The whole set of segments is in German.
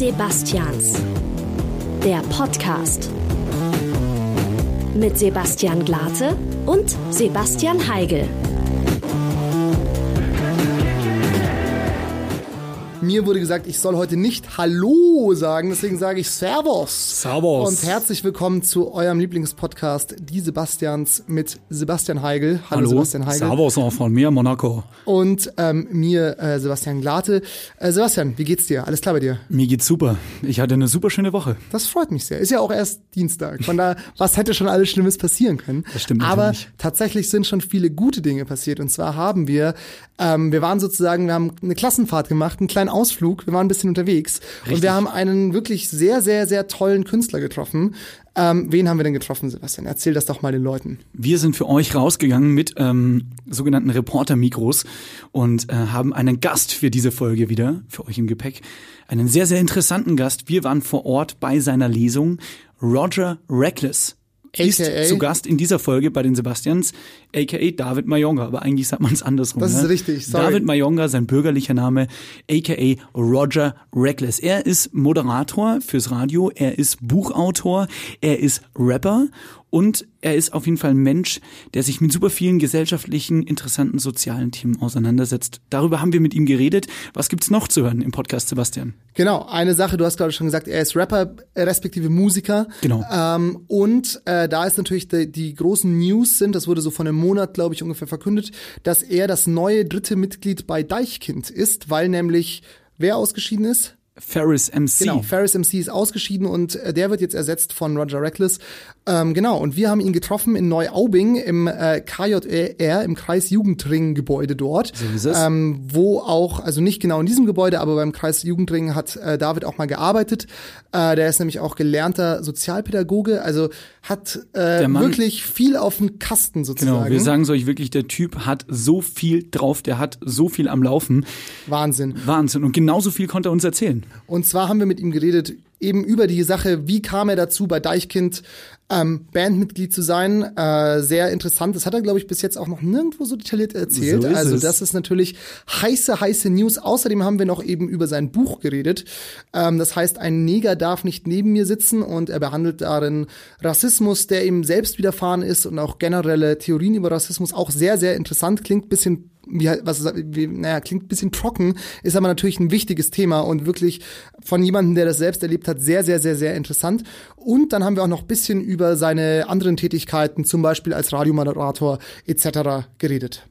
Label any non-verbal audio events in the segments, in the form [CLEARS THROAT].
Sebastians. Der Podcast. Mit Sebastian Glate und Sebastian Heigel. Mir wurde gesagt, ich soll heute nicht Hallo sagen, deswegen sage ich Servus. Servus. Und herzlich willkommen zu eurem Lieblingspodcast, die Sebastians mit Sebastian Heigel. Hallo, Sebastian Heigel. Servus auch von mir, Monaco. Und ähm, mir, äh, Sebastian Glate. Äh, Sebastian, wie geht's dir? Alles klar bei dir? Mir geht's super. Ich hatte eine super schöne Woche. Das freut mich sehr. Ist ja auch erst Dienstag. Von da, was hätte schon alles Schlimmes passieren können? Das stimmt Aber natürlich. tatsächlich sind schon viele gute Dinge passiert. Und zwar haben wir, ähm, wir waren sozusagen, wir haben eine Klassenfahrt gemacht, einen kleinen Ausflug, wir waren ein bisschen unterwegs. Und Richtig. wir haben einen wirklich sehr, sehr, sehr tollen Künstler getroffen. Ähm, wen haben wir denn getroffen, Sebastian? Erzähl das doch mal den Leuten. Wir sind für euch rausgegangen mit ähm, sogenannten Reporter-Mikros und äh, haben einen Gast für diese Folge wieder, für euch im Gepäck. Einen sehr, sehr interessanten Gast. Wir waren vor Ort bei seiner Lesung. Roger Reckless ist AKA? zu Gast in dieser Folge bei den Sebastians, aka David Mayonga, aber eigentlich sagt man es andersrum. Das ist ne? richtig, sorry. David Mayonga, sein bürgerlicher Name, aka Roger Reckless. Er ist Moderator fürs Radio, er ist Buchautor, er ist Rapper und er ist auf jeden Fall ein Mensch, der sich mit super vielen gesellschaftlichen, interessanten sozialen Themen auseinandersetzt. Darüber haben wir mit ihm geredet. Was gibt's noch zu hören im Podcast, Sebastian? Genau, eine Sache, du hast gerade schon gesagt, er ist Rapper, äh, respektive Musiker. Genau. Ähm, und äh, da ist natürlich die, die großen News sind, das wurde so vor einem Monat, glaube ich, ungefähr verkündet, dass er das neue dritte Mitglied bei Deichkind ist, weil nämlich wer ausgeschieden ist? Ferris MC. Genau, Ferris MC ist ausgeschieden und äh, der wird jetzt ersetzt von Roger Reckless. Ähm, genau, und wir haben ihn getroffen in Neuaubing im äh, KJR, im Kreisjugendring-Gebäude dort. So ist es. Ähm, wo auch, also nicht genau in diesem Gebäude, aber beim Kreisjugendring hat äh, David auch mal gearbeitet. Äh, der ist nämlich auch gelernter Sozialpädagoge, also hat äh, wirklich viel auf dem Kasten sozusagen. Genau, wir sagen es euch wirklich, der Typ hat so viel drauf, der hat so viel am Laufen. Wahnsinn. Wahnsinn. Und genauso viel konnte er uns erzählen. Und zwar haben wir mit ihm geredet eben über die Sache, wie kam er dazu, bei Deichkind ähm, Bandmitglied zu sein. Äh, sehr interessant. Das hat er, glaube ich, bis jetzt auch noch nirgendwo so detailliert erzählt. So also es. das ist natürlich heiße, heiße News. Außerdem haben wir noch eben über sein Buch geredet. Ähm, das heißt, ein Neger darf nicht neben mir sitzen und er behandelt darin Rassismus, der ihm selbst widerfahren ist und auch generelle Theorien über Rassismus. Auch sehr, sehr interessant. Klingt bisschen wie, was, wie, naja, klingt ein bisschen trocken, ist aber natürlich ein wichtiges Thema und wirklich von jemandem, der das selbst erlebt hat, sehr, sehr, sehr, sehr interessant. Und dann haben wir auch noch ein bisschen über seine anderen Tätigkeiten, zum Beispiel als Radiomoderator etc. geredet.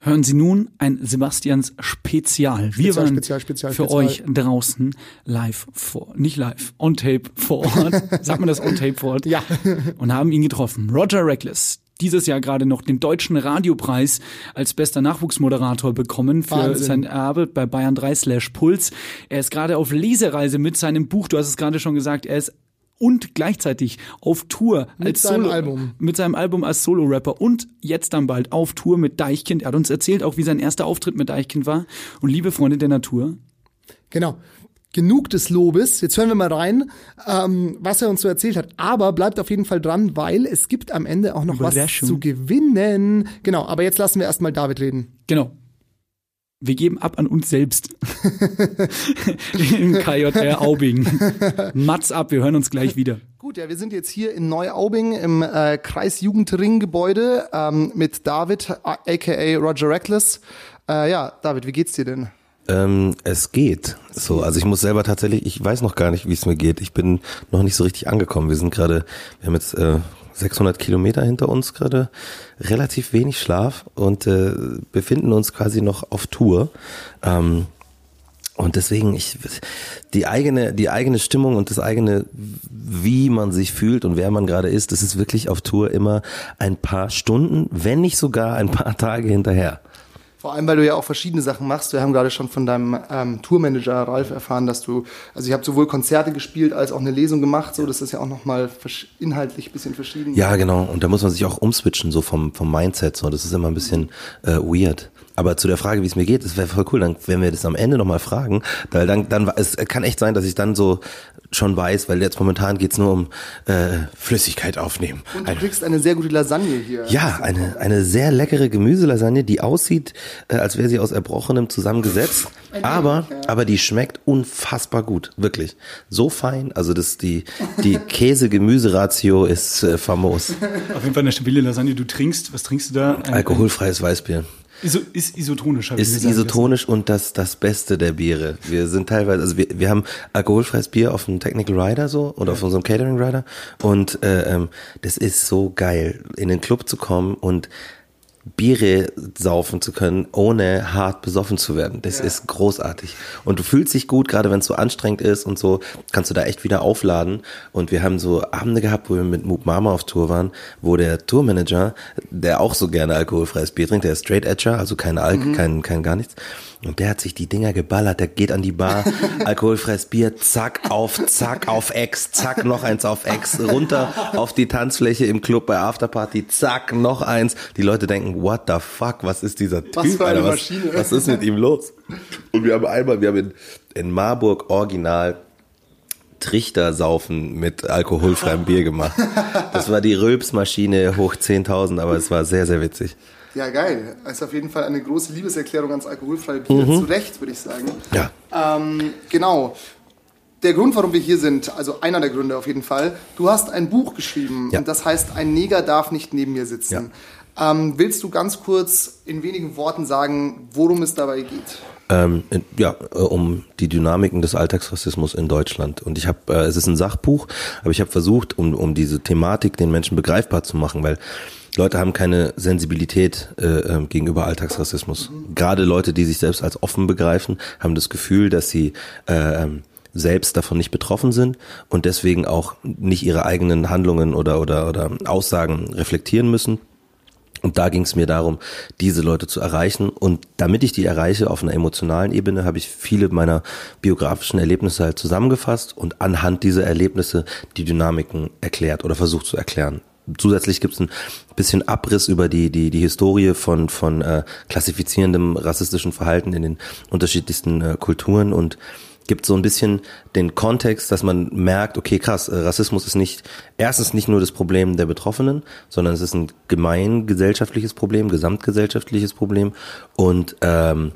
Hören Sie nun ein Sebastians Spezial. Wir Spezial, waren Spezial, Spezial, für euch draußen live vor, nicht live, on tape vor Ort. [LAUGHS] Sagt man das on tape vor Ort? Ja. Und haben ihn getroffen. Roger Reckless. Dieses Jahr gerade noch den deutschen Radiopreis als bester Nachwuchsmoderator bekommen für Wahnsinn. sein Erbe bei Bayern 3 slash Puls. Er ist gerade auf Lesereise mit seinem Buch. Du hast es gerade schon gesagt. Er ist und gleichzeitig auf Tour Mit als seinem Solo, Album. mit seinem Album als Solo-Rapper und jetzt dann bald auf Tour mit Deichkind. Er hat uns erzählt, auch wie sein erster Auftritt mit Deichkind war. Und liebe Freunde der Natur, Genau. Genug des Lobes. Jetzt hören wir mal rein, ähm, was er uns so erzählt hat. Aber bleibt auf jeden Fall dran, weil es gibt am Ende auch noch was zu gewinnen. Genau, aber jetzt lassen wir erstmal David reden. genau. Wir geben ab an uns selbst. Im KJR Aubing. Mats ab, wir hören uns gleich wieder. Gut, ja, wir sind jetzt hier in Neuaubing im äh, Kreisjugendring-Gebäude ähm, mit David, aka Roger Reckless. Äh, ja, David, wie geht's dir denn? Ähm, es geht. So, also ich muss selber tatsächlich, ich weiß noch gar nicht, wie es mir geht. Ich bin noch nicht so richtig angekommen. Wir sind gerade, wir haben jetzt äh, 600 Kilometer hinter uns gerade, relativ wenig Schlaf und äh, befinden uns quasi noch auf Tour. Ähm, und deswegen, ich, die eigene, die eigene Stimmung und das eigene, wie man sich fühlt und wer man gerade ist, das ist wirklich auf Tour immer ein paar Stunden, wenn nicht sogar ein paar Tage hinterher. Vor allem, weil du ja auch verschiedene Sachen machst. Wir haben gerade schon von deinem ähm, Tourmanager Ralf erfahren, dass du, also ich habe sowohl Konzerte gespielt als auch eine Lesung gemacht. So, das ist ja auch nochmal inhaltlich ein bisschen verschieden. Ja, genau. Und da muss man sich auch umswitchen, so vom, vom Mindset. So, das ist immer ein bisschen äh, weird. Aber zu der Frage, wie es mir geht, das wäre voll cool, dann wenn wir das am Ende nochmal fragen, weil dann, dann, es kann echt sein, dass ich dann so schon weiß, weil jetzt momentan geht's nur um äh, Flüssigkeit aufnehmen. Und du kriegst eine sehr gute Lasagne hier. ja, eine, eine sehr leckere Gemüselasagne, die aussieht, äh, als wäre sie aus Erbrochenem zusammengesetzt. Aber, aber die schmeckt unfassbar gut, wirklich. So fein, also das, die, die [LAUGHS] Käse-Gemüse-Ratio ist äh, famos. Auf jeden Fall eine stabile Lasagne. Du trinkst, was trinkst du da? Ein, Alkoholfreies Weißbier. Iso, ist isotonisch, Ist gesagt. isotonisch und das, das Beste der Biere. Wir sind teilweise, also wir, wir haben alkoholfreies Bier auf dem Technical Rider so und auf unserem Catering Rider und äh, ähm, das ist so geil, in den Club zu kommen und Biere saufen zu können, ohne hart besoffen zu werden. Das ist großartig. Und du fühlst dich gut, gerade wenn es so anstrengend ist und so, kannst du da echt wieder aufladen. Und wir haben so Abende gehabt, wo wir mit Moop Mama auf Tour waren, wo der Tourmanager, der auch so gerne alkoholfreies Bier trinkt, der ist Straight Edger, also keine Alk, kein, kein gar nichts. Und der hat sich die Dinger geballert, der geht an die Bar, [LAUGHS] alkoholfreies Bier, zack, auf, zack, auf Ex, zack, noch eins auf Ex, runter auf die Tanzfläche im Club bei Afterparty, zack, noch eins. Die Leute denken, what the fuck, was ist dieser Typ, Was für eine Alter, Maschine. was, was ist mit ihm los? Und wir haben einmal, wir haben in, in Marburg original Trichter saufen mit alkoholfreiem Bier gemacht. Das war die Röpsmaschine hoch 10.000, aber es war sehr, sehr witzig. Ja, geil. Ist auf jeden Fall eine große Liebeserklärung ans alkoholfreie Bier. Zu Recht, würde ich sagen. Ja. Ähm, genau. Der Grund, warum wir hier sind, also einer der Gründe auf jeden Fall, du hast ein Buch geschrieben Ja. und das heißt, ein Neger darf nicht neben mir sitzen. Ähm, willst du ganz kurz in wenigen Worten sagen, worum es dabei geht? Ähm, ja, äh, um die Dynamiken des Alltagsrassismus in Deutschland. Und ich habe, äh, es ist ein Sachbuch, aber ich habe versucht, um, um diese Thematik den Menschen begreifbar zu machen, weil Leute haben keine Sensibilität äh, ähm, gegenüber Alltagsrassismus. Gerade Leute, die sich selbst als offen begreifen, haben das Gefühl, dass sie äh, ähm, selbst davon nicht betroffen sind und deswegen auch nicht ihre eigenen Handlungen oder, oder, oder Aussagen reflektieren müssen. Und da ging es mir darum, diese Leute zu erreichen. Und damit ich die erreiche auf einer emotionalen Ebene, habe ich viele meiner biografischen Erlebnisse halt zusammengefasst und anhand dieser Erlebnisse die Dynamiken erklärt oder versucht zu erklären. Zusätzlich gibt es ein bisschen Abriss über die, die, die Historie von, von äh, klassifizierendem rassistischen Verhalten in den unterschiedlichsten äh, Kulturen und gibt so ein bisschen den Kontext, dass man merkt, okay, krass, äh, Rassismus ist nicht, erstens nicht nur das Problem der Betroffenen, sondern es ist ein gemeingesellschaftliches Problem, gesamtgesellschaftliches Problem und ähm,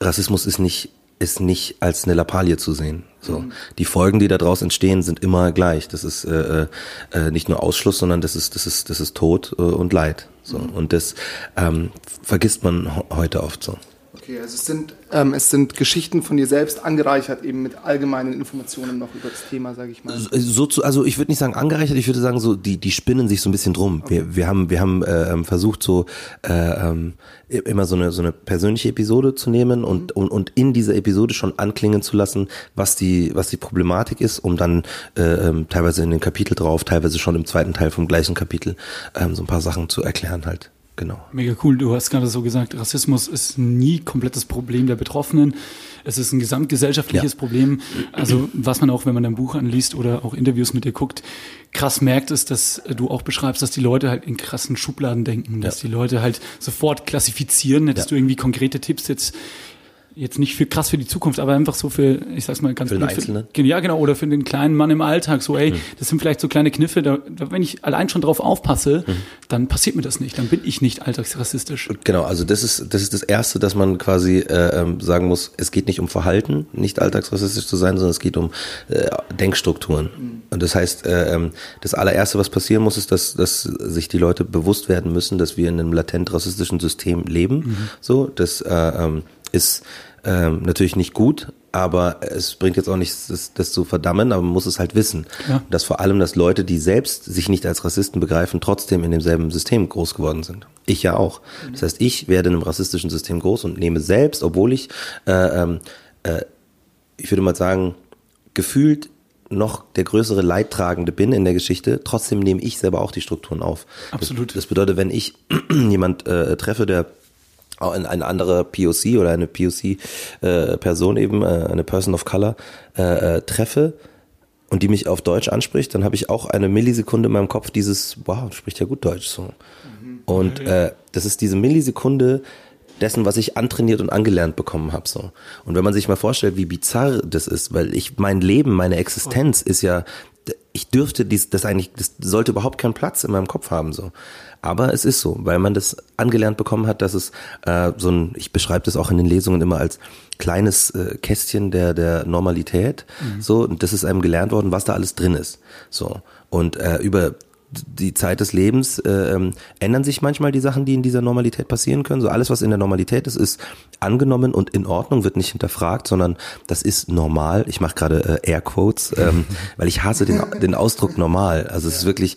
Rassismus ist nicht ist nicht als eine Lappalie zu sehen. So, die Folgen, die daraus entstehen, sind immer gleich. Das ist äh, äh, nicht nur Ausschluss, sondern das ist das ist das ist Tod äh, und Leid. So und das ähm, vergisst man heute oft so. Okay, also es sind, ähm, es sind Geschichten von dir selbst angereichert eben mit allgemeinen Informationen noch über das Thema, sage ich mal. so zu, also ich würde nicht sagen angereichert, ich würde sagen so die die spinnen sich so ein bisschen drum. Wir wir haben wir haben äh, ähm, versucht so äh, ähm, immer so eine so eine persönliche Episode zu nehmen und und und in dieser Episode schon anklingen zu lassen, was die was die Problematik ist, um dann äh, ähm, teilweise in den Kapitel drauf, teilweise schon im zweiten Teil vom gleichen Kapitel ähm, so ein paar Sachen zu erklären halt. Genau. Mega cool. Du hast gerade so gesagt, Rassismus ist nie komplettes Problem der Betroffenen. Es ist ein gesamtgesellschaftliches Ja. Problem. Also was man auch, wenn man dein Buch anliest oder auch Interviews mit dir guckt, krass merkt ist, dass du auch beschreibst, dass die Leute halt in krassen Schubladen denken, dass Ja. die Leute halt sofort klassifizieren. Hättest Ja. du irgendwie konkrete Tipps jetzt Jetzt nicht für krass für die Zukunft, aber einfach so für, ich sag's mal ganz Für den blöd, Einzelnen? ja, genau, oder für den kleinen Mann im Alltag. So, Mhm. ey, das sind vielleicht so kleine Kniffe, da, da, wenn ich allein schon drauf aufpasse, Mhm. dann passiert mir das nicht. Dann bin ich nicht alltagsrassistisch. Genau, also das ist das ist das erste, dass man quasi äh, ähm, sagen muss, es geht nicht um Verhalten, nicht alltagsrassistisch zu sein, sondern es geht um äh, Denkstrukturen. Und das heißt, äh, ähm, das allererste, was passieren muss, ist, dass dass sich die Leute bewusst werden müssen, dass wir in einem latent rassistischen System leben. So, das äh, ähm, ist ähm, natürlich nicht gut, aber es bringt jetzt auch nichts, das, das zu verdammen, aber man muss es halt wissen. Ja. Dass vor allem, dass Leute, die selbst sich nicht als Rassisten begreifen, trotzdem in demselben System groß geworden sind. Ich ja auch. Das heißt, ich werde in einem rassistischen System groß und nehme selbst, obwohl ich, äh, ähm, äh, ich würde mal sagen, gefühlt noch der größere Leidtragende bin in der Geschichte, trotzdem nehme ich selber auch die Strukturen auf. Absolut. Das, das bedeutet, wenn ich [CLEARS THROAT] jemand äh, treffe, der eine andere POC oder eine POC-Person eben, äh, eine Person of Color, äh, äh, treffe und die mich auf Deutsch anspricht, dann habe ich auch eine Millisekunde in meinem Kopf dieses, wow, spricht ja gut Deutsch so. Und äh, das ist diese Millisekunde, dessen, was ich antrainiert und angelernt bekommen habe. So. Und wenn man sich mal vorstellt, wie bizarr das ist, weil ich mein Leben, meine Existenz ist ja, ich dürfte dies, das eigentlich, das sollte überhaupt keinen Platz in meinem Kopf haben. so. Aber es ist so, weil man das angelernt bekommen hat, dass es äh, so ein, ich beschreibe das auch in den Lesungen immer als kleines äh, Kästchen der der Normalität. Mhm. So und das ist einem gelernt worden, was da alles drin ist. So und äh, über die Zeit des Lebens äh, ähm, ändern sich manchmal die Sachen, die in dieser Normalität passieren können. So alles, was in der Normalität ist, ist angenommen und in Ordnung, wird nicht hinterfragt, sondern das ist normal. Ich mache gerade äh, Airquotes, ähm, [LAUGHS] weil ich hasse den, den Ausdruck normal. Also es ist wirklich,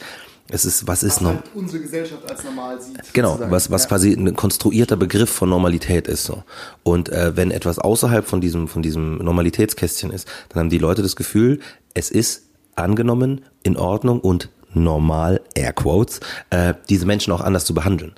es ist, was ist noch? Halt unsere Gesellschaft als normal sieht. Genau, was, was ja. quasi ein konstruierter Begriff von Normalität ist so. Und äh, wenn etwas außerhalb von diesem, von diesem Normalitätskästchen ist, dann haben die Leute das Gefühl, es ist angenommen, in Ordnung und normal, Airquotes, äh, diese Menschen auch anders zu behandeln.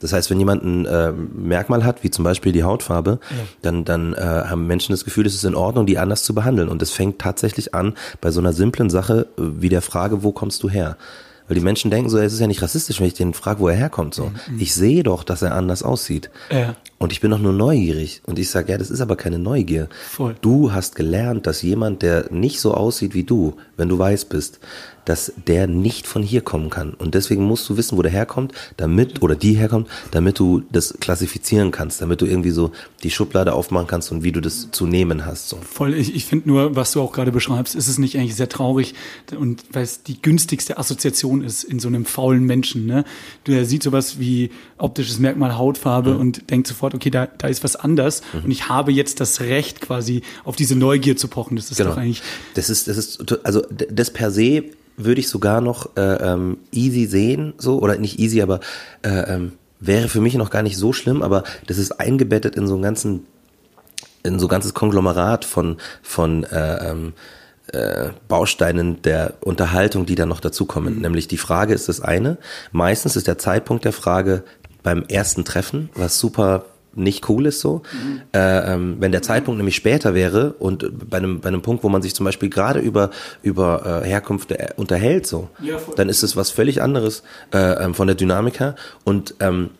Das heißt, wenn jemand ein äh, Merkmal hat, wie zum Beispiel die Hautfarbe, ja. dann, dann äh, haben Menschen das Gefühl, es ist in Ordnung, die anders zu behandeln. Und es fängt tatsächlich an bei so einer simplen Sache äh, wie der Frage, wo kommst du her? Weil die Menschen denken so, es ist ja nicht rassistisch, wenn ich den frage, wo er herkommt. So, mhm. ich sehe doch, dass er anders aussieht. Ja. Und ich bin doch nur neugierig. Und ich sage, ja, das ist aber keine Neugier. Voll. Du hast gelernt, dass jemand, der nicht so aussieht wie du, wenn du weiß bist, dass der nicht von hier kommen kann. Und deswegen musst du wissen, wo der herkommt, damit, oder die herkommt, damit du das klassifizieren kannst, damit du irgendwie so die Schublade aufmachen kannst und wie du das zu nehmen hast. So. Voll, ich, ich finde nur, was du auch gerade beschreibst, ist es nicht eigentlich sehr traurig und weil es die günstigste Assoziation ist in so einem faulen Menschen. Ne? Du sieht sowas wie optisches Merkmal Hautfarbe mhm. und denkt sofort, okay, da, da ist was anders mhm. und ich habe jetzt das Recht quasi auf diese Neugier zu pochen. Das ist genau. doch eigentlich. Das ist, das ist, also das per se würde ich sogar noch äh, ähm, easy sehen, so oder nicht easy, aber äh, ähm, wäre für mich noch gar nicht so schlimm, aber das ist eingebettet in so einen ganzen, in so ein ganzes Konglomerat von von äh, ähm, äh, Bausteinen der Unterhaltung, die dann noch dazukommen. Mhm. Nämlich die Frage ist das eine. Meistens ist der Zeitpunkt der Frage beim ersten Treffen, was super nicht cool ist so. Mhm. Äh, ähm, wenn der Zeitpunkt nämlich später wäre und bei einem, bei einem Punkt, wo man sich zum Beispiel gerade über, über äh, Herkunft äh, unterhält, so, ja, dann ist es was völlig anderes äh, ähm, von der Dynamik her. Und ähm,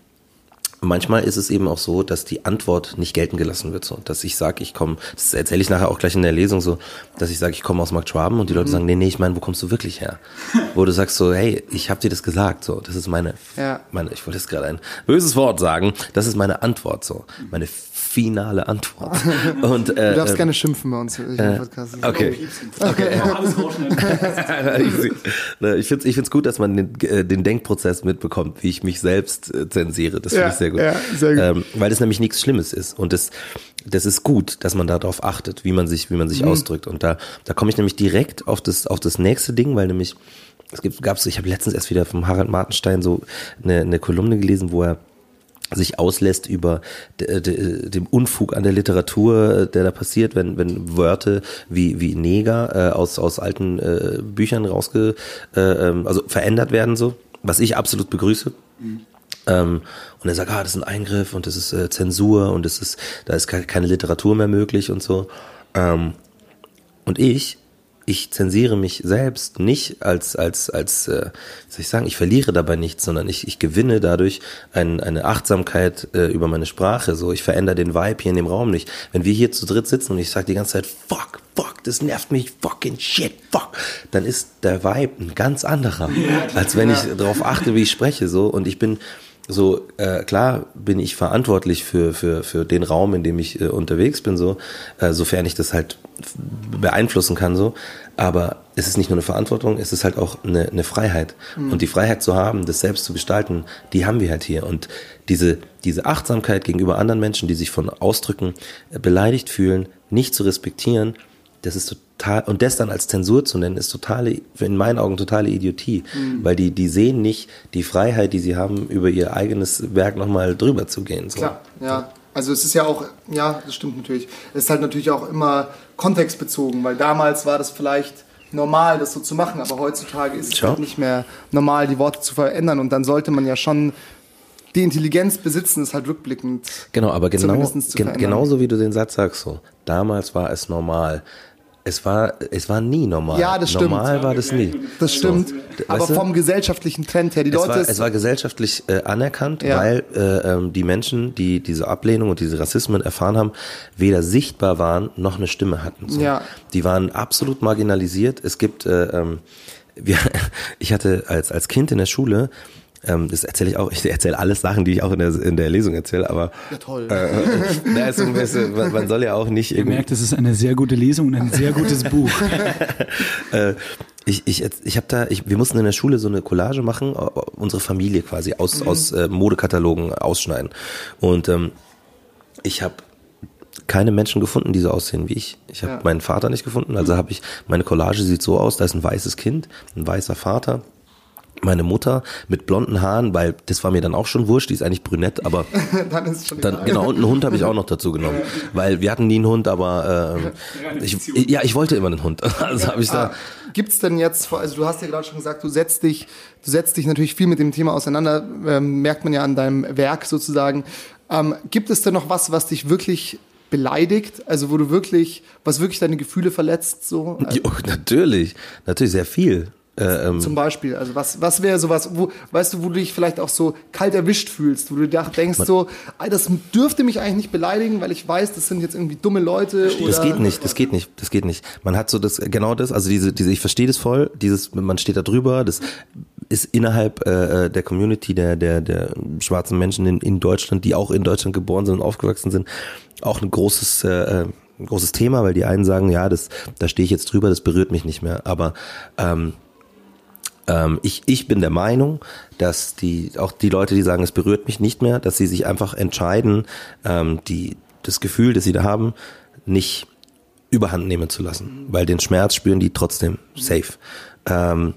manchmal ist es eben auch so, dass die Antwort nicht gelten gelassen wird. So, dass ich sage, ich komme, das erzähle ich nachher auch gleich in der Lesung so, dass ich sage, ich komme aus Markt Schwaben und die Leute mhm. sagen, nee, nee, ich meine, wo kommst du wirklich her? [LAUGHS] Wo du sagst so, hey, ich habe dir das gesagt, so, das ist meine, ja. meine, ich wollte jetzt gerade ein böses Wort sagen, das ist meine Antwort, so, meine finale Antwort. [LAUGHS] Und, äh, du darfst äh, gerne schimpfen bei uns im äh, Podcast. Okay. okay. [LAUGHS] ich finde es ich find's gut, dass man den, äh, den Denkprozess mitbekommt, wie ich mich selbst äh, zensiere. Das finde ja, ich sehr gut. Ja, sehr gut. Ähm, weil das nämlich nichts Schlimmes ist. Und das, das ist gut, dass man darauf achtet, wie man sich, wie man sich mhm. ausdrückt. Und da, da komme ich nämlich direkt auf das, auf das nächste Ding, weil nämlich es gibt, gab's, ich habe letztens erst wieder vom Harald Martenstein so eine, eine Kolumne gelesen, wo er sich auslässt über dem Unfug an der Literatur, der da passiert, wenn, wenn Wörter wie, wie Neger äh, aus, aus alten äh, Büchern rausge, äh, ähm, also verändert werden so, was ich absolut begrüße. Mhm. Ähm, und er sagt, ah, das ist ein Eingriff und das ist äh, Zensur und das ist, da ist keine Literatur mehr möglich und so. Ähm, und ich ich zensiere mich selbst nicht als, als, als, äh, soll ich sagen, ich verliere dabei nichts, sondern ich, ich gewinne dadurch ein, eine Achtsamkeit äh, über meine Sprache. So, ich verändere den Vibe hier in dem Raum nicht. Wenn wir hier zu dritt sitzen und ich sage die ganze Zeit, fuck, fuck, das nervt mich, fucking shit, fuck, dann ist der Vibe ein ganz anderer, als wenn ich darauf achte, wie ich spreche. So, und ich bin, so äh, klar bin ich verantwortlich für für für den Raum, in dem ich äh, unterwegs bin, so äh, sofern ich das halt beeinflussen kann, so. Aber es ist nicht nur eine Verantwortung, es ist halt auch eine, eine Freiheit. Mhm. Und die Freiheit zu haben, das selbst zu gestalten, die haben wir halt hier. Und diese diese Achtsamkeit gegenüber anderen Menschen, die sich von Ausdrücken äh, beleidigt fühlen, nicht zu respektieren, das ist total, und das dann als Zensur zu nennen, ist totale, in meinen Augen totale Idiotie. Mhm. Weil die, die sehen nicht die Freiheit, die sie haben, über ihr eigenes Werk nochmal drüber zu gehen. So. Klar, ja. Also es ist ja auch, ja, das stimmt natürlich. Es ist halt natürlich auch immer kontextbezogen, weil damals war das vielleicht normal, das so zu machen, aber heutzutage ist es halt nicht mehr normal, die Worte zu verändern und dann sollte man ja schon die Intelligenz besitzen, es halt rückblickend. Genau, aber genau, gen genauso wie du den Satz sagst, so, damals war es normal Es war, es war nie normal. Ja, das stimmt. Normal war das nie. Das stimmt. So, Aber du? vom gesellschaftlichen Trend her, die Es Leute. war, es war gesellschaftlich äh, anerkannt, Ja. weil äh, ähm, die Menschen, die diese Ablehnung und diese Rassismen erfahren haben, weder sichtbar waren noch eine Stimme hatten. So. Ja. Die waren absolut marginalisiert. Es gibt, äh, ähm, wir, [LAUGHS] ich hatte als als Kind in der Schule, ähm, das erzähle ich auch, ich erzähle alles Sachen, die ich auch in der in der Lesung erzähle, aber ja, toll. äh, na, ist so ein bisschen, man, man soll ja auch nicht Ihr merkt, es ist eine sehr gute Lesung und ein sehr gutes [LAUGHS] Buch. äh, ich, ich, ich habe da, ich, wir mussten in der Schule so eine Collage machen, unsere Familie quasi aus, aus äh, Modekatalogen ausschneiden. Und ähm, ich habe keine Menschen gefunden, die so aussehen wie ich. Ich habe Ja. meinen Vater nicht gefunden, also habe ich, meine Collage sieht so aus, da ist ein weißes Kind, ein weißer Vater, meine Mutter mit blonden Haaren, weil das war mir dann auch schon wurscht, die ist eigentlich brünett, aber [LAUGHS] Dann ist es schon dann, genau, und einen Hund habe ich auch noch dazu genommen. Weil wir hatten nie einen Hund, aber ähm, ich, ja, ich wollte immer einen Hund. [LAUGHS] Also habe ich da. Gibt's denn jetzt, also du hast ja gerade schon gesagt, du setzt dich, du setzt dich natürlich viel mit dem Thema auseinander, ähm, merkt man ja an deinem Werk sozusagen. Ähm, gibt es denn noch was, was dich wirklich beleidigt? Also wo du wirklich, was wirklich deine Gefühle verletzt, so? Jo, natürlich, natürlich sehr viel. Äh, ähm, zum Beispiel, also was, was wäre sowas, wo, weißt du, wo du dich vielleicht auch so kalt erwischt fühlst, wo du denkst so, "Ey, das dürfte mich eigentlich nicht beleidigen, weil ich weiß, das sind jetzt irgendwie dumme Leute. das geht nicht, das geht nicht, das geht nicht. Man hat so das, genau das, also diese, diese, ich verstehe das voll, dieses, man steht da drüber, das ist innerhalb äh, der Community der, der, der schwarzen Menschen in, in Deutschland, die auch in Deutschland geboren sind und aufgewachsen sind, auch ein großes, äh, ein großes Thema, weil die einen sagen, ja, das, da stehe ich jetzt drüber, das berührt mich nicht mehr. Aber ähm, ähm, ich, ich bin der Meinung, dass die, auch die Leute, die sagen, es berührt mich nicht mehr, dass sie sich einfach entscheiden, ähm, die, das Gefühl, das sie da haben, nicht überhand nehmen zu lassen. Weil den Schmerz spüren die trotzdem safe. Ähm,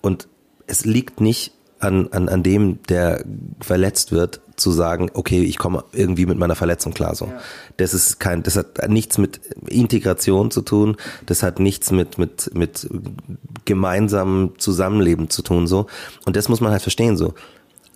und es liegt nicht an, an, an dem, der verletzt wird, zu sagen, okay, ich komme irgendwie mit meiner Verletzung klar so. Das ist kein, das hat nichts mit Integration zu tun, das hat nichts mit, mit, mit gemeinsamem Zusammenleben zu tun so. Und das muss man halt verstehen so.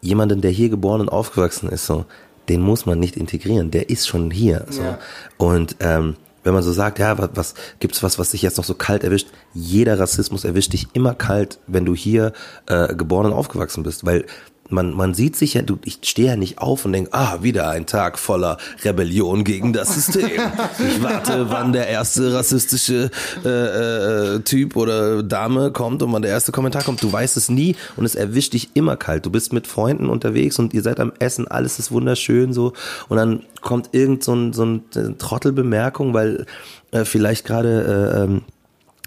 Jemanden, der hier geboren und aufgewachsen ist so, den muss man nicht integrieren, der ist schon hier so. Ja. Und ähm, wenn man so sagt, ja, was, was gibt's was, was dich jetzt noch so kalt erwischt? Jeder Rassismus erwischt dich immer kalt, wenn du hier äh, geboren und aufgewachsen bist, weil man, man sieht sich ja, du, ich stehe ja nicht auf und denke, ah, wieder ein Tag voller Rebellion gegen das System. Ich warte, wann der erste rassistische äh, äh, Typ oder Dame kommt und wann der erste Kommentar kommt. Du weißt es nie und es erwischt dich immer kalt. Du bist mit Freunden unterwegs und ihr seid am Essen, alles ist wunderschön so und dann kommt irgend so ein, so ein äh, Trottelbemerkung, weil äh, vielleicht gerade äh, ähm,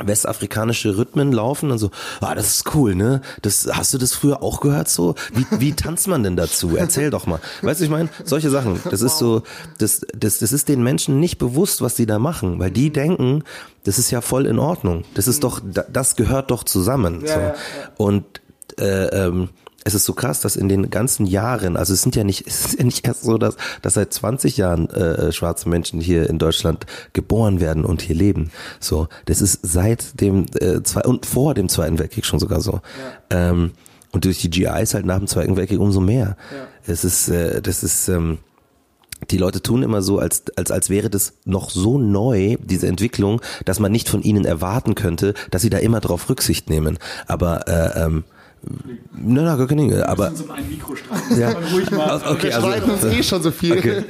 westafrikanische Rhythmen laufen und so, ah, das ist cool, ne? Das hast du das früher auch gehört so? Wie, wie tanzt man denn dazu? Erzähl doch mal. Weißt du, ich meine, solche Sachen, das ist so, das, das, das ist den Menschen nicht bewusst, was die da machen, weil die denken, das ist ja voll in Ordnung. Das ist doch, da- das gehört doch zusammen. so. Und äh, ähm, es ist so krass, dass in den ganzen Jahren, also es sind ja nicht, [LAUGHS] es ist ja nicht erst so, dass, dass seit 20 Jahren äh, schwarze Menschen hier in Deutschland geboren werden und hier leben. So, das ist seit dem äh, zwei und vor dem Zweiten Weltkrieg schon sogar so. Ähm, und durch die GIs halt nach dem Zweiten Weltkrieg umso mehr. Es ist, äh, das ist ähm, die Leute tun immer so, als, als, als wäre das noch so neu, diese Entwicklung, dass man nicht von ihnen erwarten könnte, dass sie da immer drauf Rücksicht nehmen. Aber äh, ähm, Nein, nein, gar keine Dinge. Aber um einen Mikrostrahl. ja, ruhig mal. okay, Wir also, streiten uns eh schon so viel. okay.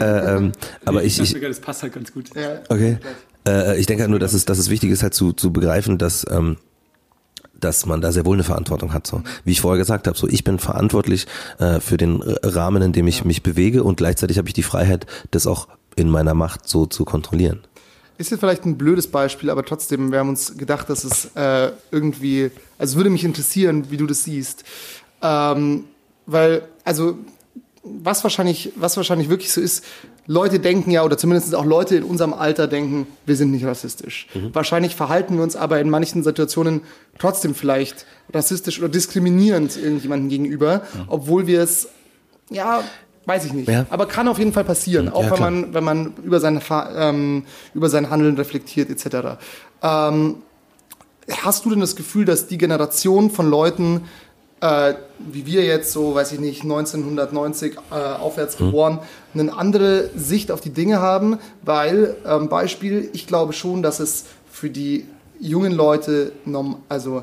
äh, ähm, aber ich, ich, das passt halt ganz gut. Ja. okay. Äh, ich denke halt nur, dass es, dass es wichtig ist, halt zu, zu begreifen, dass ähm, dass man da sehr wohl eine Verantwortung hat. So wie ich vorher gesagt habe, so ich bin verantwortlich äh, für den Rahmen, in dem ich mich bewege und gleichzeitig habe ich die Freiheit, das auch in meiner Macht so zu kontrollieren. Ist jetzt vielleicht ein blödes Beispiel, aber trotzdem, wir haben uns gedacht, dass es äh, irgendwie, also es würde mich interessieren, wie du das siehst. Ähm, weil, also, was wahrscheinlich, was wahrscheinlich wirklich so ist, Leute denken ja, oder zumindest auch Leute in unserem Alter denken, wir sind nicht rassistisch. Wahrscheinlich verhalten wir uns aber in manchen Situationen trotzdem vielleicht rassistisch oder diskriminierend irgendjemandem gegenüber, obwohl wir es, ja, weiß ich nicht. Ja. Aber kann auf jeden Fall passieren, auch Ja, wenn man, wenn man über, seine, ähm, über sein Handeln reflektiert etc. Ähm, hast du denn das Gefühl, dass die Generation von Leuten, äh, wie wir jetzt so, weiß ich nicht, 1990 äh, aufwärts geboren, eine andere Sicht auf die Dinge haben? Weil, ähm, Beispiel, ich glaube schon, dass es für die jungen Leute, also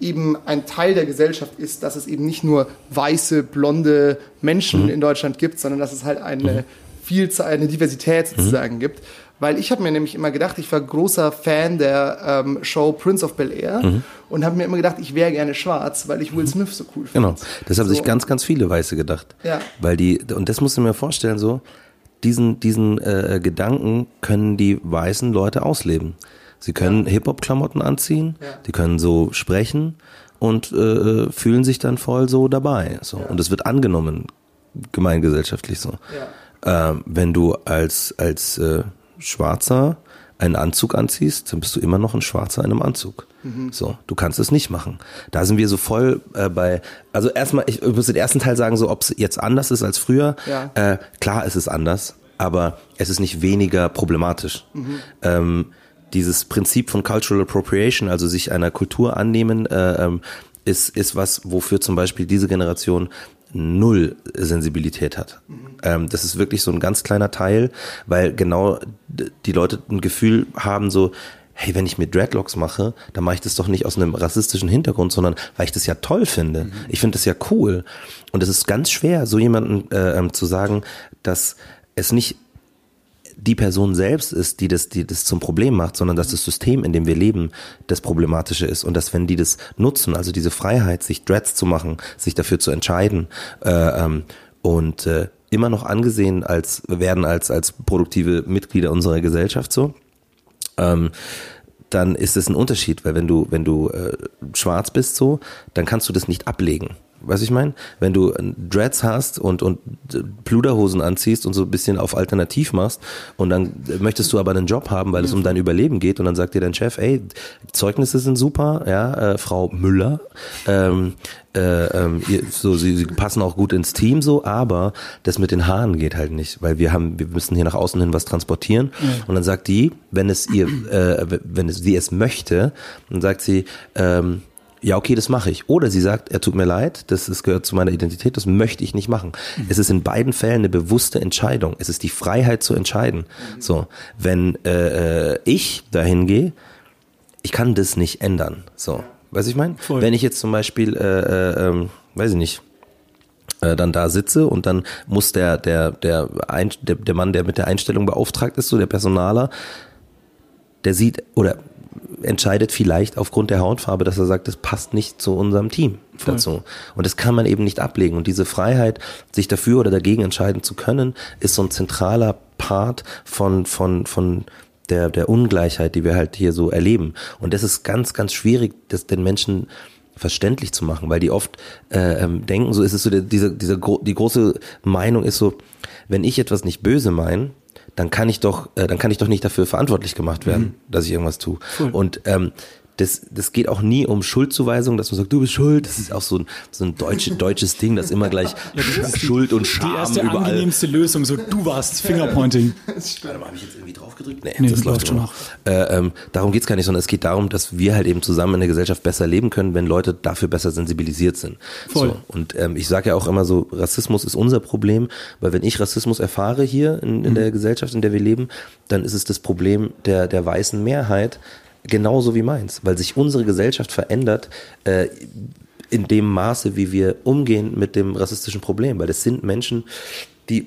eben ein Teil der Gesellschaft ist, dass es eben nicht nur weiße, blonde Menschen mhm. in Deutschland gibt, sondern dass es halt eine mhm. Vielzahl, eine Diversität sozusagen mhm. gibt. Weil ich habe mir nämlich immer gedacht, ich war großer Fan der ähm, Show Prince of Bel Air mhm. und habe mir immer gedacht, ich wäre gerne schwarz, weil ich Will Smith so cool finde. Genau, das haben so. sich ganz, ganz viele Weiße gedacht. Ja. Weil die, und das musst du mir vorstellen, so, diesen, diesen äh, Gedanken können die weißen Leute ausleben. Sie können. Hip-Hop-Klamotten anziehen, ja. die können so sprechen und äh, fühlen sich dann voll so dabei. So. Ja. Und es wird angenommen, gemeingesellschaftlich so. Ja. Ähm, wenn du als, als äh, Schwarzer einen Anzug anziehst, dann bist du immer noch ein Schwarzer in einem Anzug. Mhm. So, du kannst es nicht machen. Da sind wir so voll äh, bei. Also erstmal, ich muss den ersten Teil sagen, so ob es jetzt anders ist als früher. Ja. Äh, klar, es ist anders, aber es ist nicht weniger problematisch. Mhm. Ähm, dieses Prinzip von Cultural Appropriation, also sich einer Kultur annehmen, äh, ähm, ist, ist was, wofür zum Beispiel diese Generation null Sensibilität hat. Mhm. Ähm, das ist wirklich so ein ganz kleiner Teil, weil genau die Leute ein Gefühl haben so, hey, wenn ich mir Dreadlocks mache, dann mache ich das doch nicht aus einem rassistischen Hintergrund, sondern weil ich das ja toll finde. Mhm. Ich finde das ja cool. Und es ist ganz schwer, so jemanden äh, ähm, zu sagen, dass es nicht die Person selbst ist, die das, die das zum Problem macht, sondern dass das System, in dem wir leben, das Problematische ist. Und dass wenn die das nutzen, also diese Freiheit, sich Dreads zu machen, sich dafür zu entscheiden äh, ähm, und äh, immer noch angesehen als werden als als produktive Mitglieder unserer Gesellschaft so, ähm, dann ist es ein Unterschied, weil wenn du wenn du äh, schwarz bist so, dann kannst du das nicht ablegen was ich meine? Wenn du Dreads hast und, und Pluderhosen anziehst und so ein bisschen auf alternativ machst und dann möchtest du aber einen Job haben, weil es um dein Überleben geht und dann sagt dir dein Chef, ey, Zeugnisse sind super, ja, äh, Frau Müller, ähm, äh, ähm, ihr, so sie, sie passen auch gut ins Team so, aber das mit den Haaren geht halt nicht, weil wir haben, wir müssen hier nach außen hin was transportieren mhm. und dann sagt die, wenn es ihr, äh, wenn es sie es möchte, dann sagt sie, ähm, ja, okay, das mache ich. Oder sie sagt, er tut mir leid, das, das gehört zu meiner Identität, das möchte ich nicht machen. Mhm. Es ist in beiden Fällen eine bewusste Entscheidung. Es ist die Freiheit zu entscheiden. Mhm. So, wenn äh, äh ich dahin gehe, ich kann das nicht ändern. So, weiß ich mein? Wenn ich jetzt zum Beispiel, äh, äh, ähm, weiß ich nicht, äh, dann da sitze und dann muss der der der, Ein der der Mann, der mit der Einstellung beauftragt ist, so der Personaler, der sieht oder entscheidet vielleicht aufgrund der Hautfarbe, dass er sagt, das passt nicht zu unserem Team Voll. dazu. Und das kann man eben nicht ablegen. Und diese Freiheit, sich dafür oder dagegen entscheiden zu können, ist so ein zentraler Part von, von, von der, der Ungleichheit, die wir halt hier so erleben. Und das ist ganz, ganz schwierig, das den Menschen verständlich zu machen, weil die oft äh, ähm, denken, so ist es so, diese, diese, die große Meinung ist so, wenn ich etwas nicht böse meine, dann kann ich doch, äh, dann kann ich doch nicht dafür verantwortlich gemacht werden, mhm. dass ich irgendwas tue. Cool. Und ähm, das, das geht auch nie um Schuldzuweisung, dass man sagt, du bist schuld. Das ist auch so ein, so ein deutsche, [LAUGHS] deutsches Ding, das immer gleich ja, Schuld und Scham Die erste überall. angenehmste Lösung, so du warst [LAUGHS] Fingerpointing. Warte mal, habe ich jetzt irgendwie drauf gedrückt? Nee, nee das, das läuft schon noch. Äh, ähm, darum geht's gar nicht, sondern es geht darum, dass wir halt eben zusammen in der Gesellschaft besser leben können, wenn Leute dafür besser sensibilisiert sind. Voll. So, und ähm, ich sage ja auch immer so, Rassismus ist unser Problem, weil wenn ich Rassismus erfahre hier in, in mhm. der Gesellschaft, in der wir leben, dann ist es das Problem der, der weißen Mehrheit, genauso wie meins, weil sich unsere Gesellschaft verändert äh, in dem Maße, wie wir umgehen mit dem rassistischen Problem, weil es sind Menschen, die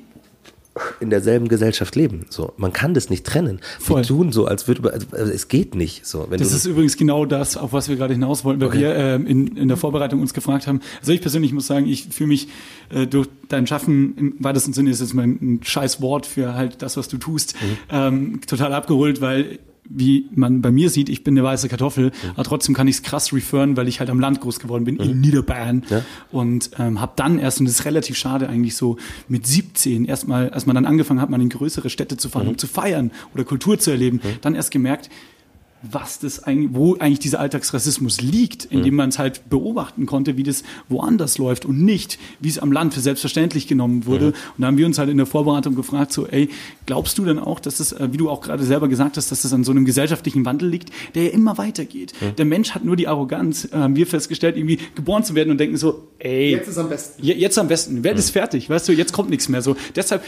in derselben Gesellschaft leben. So, man kann das nicht trennen. Voll. Wir tun so, als würde also, es geht nicht. So, wenn das ist übrigens genau das, auf was wir gerade hinaus wollten, weil okay. wir äh, in, in der Vorbereitung uns gefragt haben. Also ich persönlich muss sagen, ich fühle mich äh, durch dein Schaffen im weitesten Sinne ist jetzt mein ein scheiß Wort für halt das, was du tust, mhm. ähm, total abgeholt, weil wie man bei mir sieht, ich bin eine weiße Kartoffel, mhm. aber trotzdem kann ich es krass referen, weil ich halt am Land groß geworden bin, mhm. in Niederbayern. Ja. Und ähm, habe dann erst, und das ist relativ schade eigentlich so, mit 17 erstmal, als man dann angefangen hat, mal in größere Städte zu fahren, mhm. um zu feiern oder Kultur zu erleben, mhm. dann erst gemerkt, was das eigentlich, wo eigentlich dieser Alltagsrassismus liegt, indem mhm. man es halt beobachten konnte, wie das woanders läuft und nicht, wie es am Land für selbstverständlich genommen wurde. Mhm. Und da haben wir uns halt in der Vorbereitung gefragt, so, ey, glaubst du denn auch, dass das, äh, wie du auch gerade selber gesagt hast, dass das an so einem gesellschaftlichen Wandel liegt, der ja immer weitergeht? Mhm. Der Mensch hat nur die Arroganz, äh, haben wir festgestellt, irgendwie geboren zu werden und denken so, ey, Jetzt ist am besten. je- jetzt am besten, Welt ist fertig, weißt du, jetzt kommt nichts mehr so. Deshalb,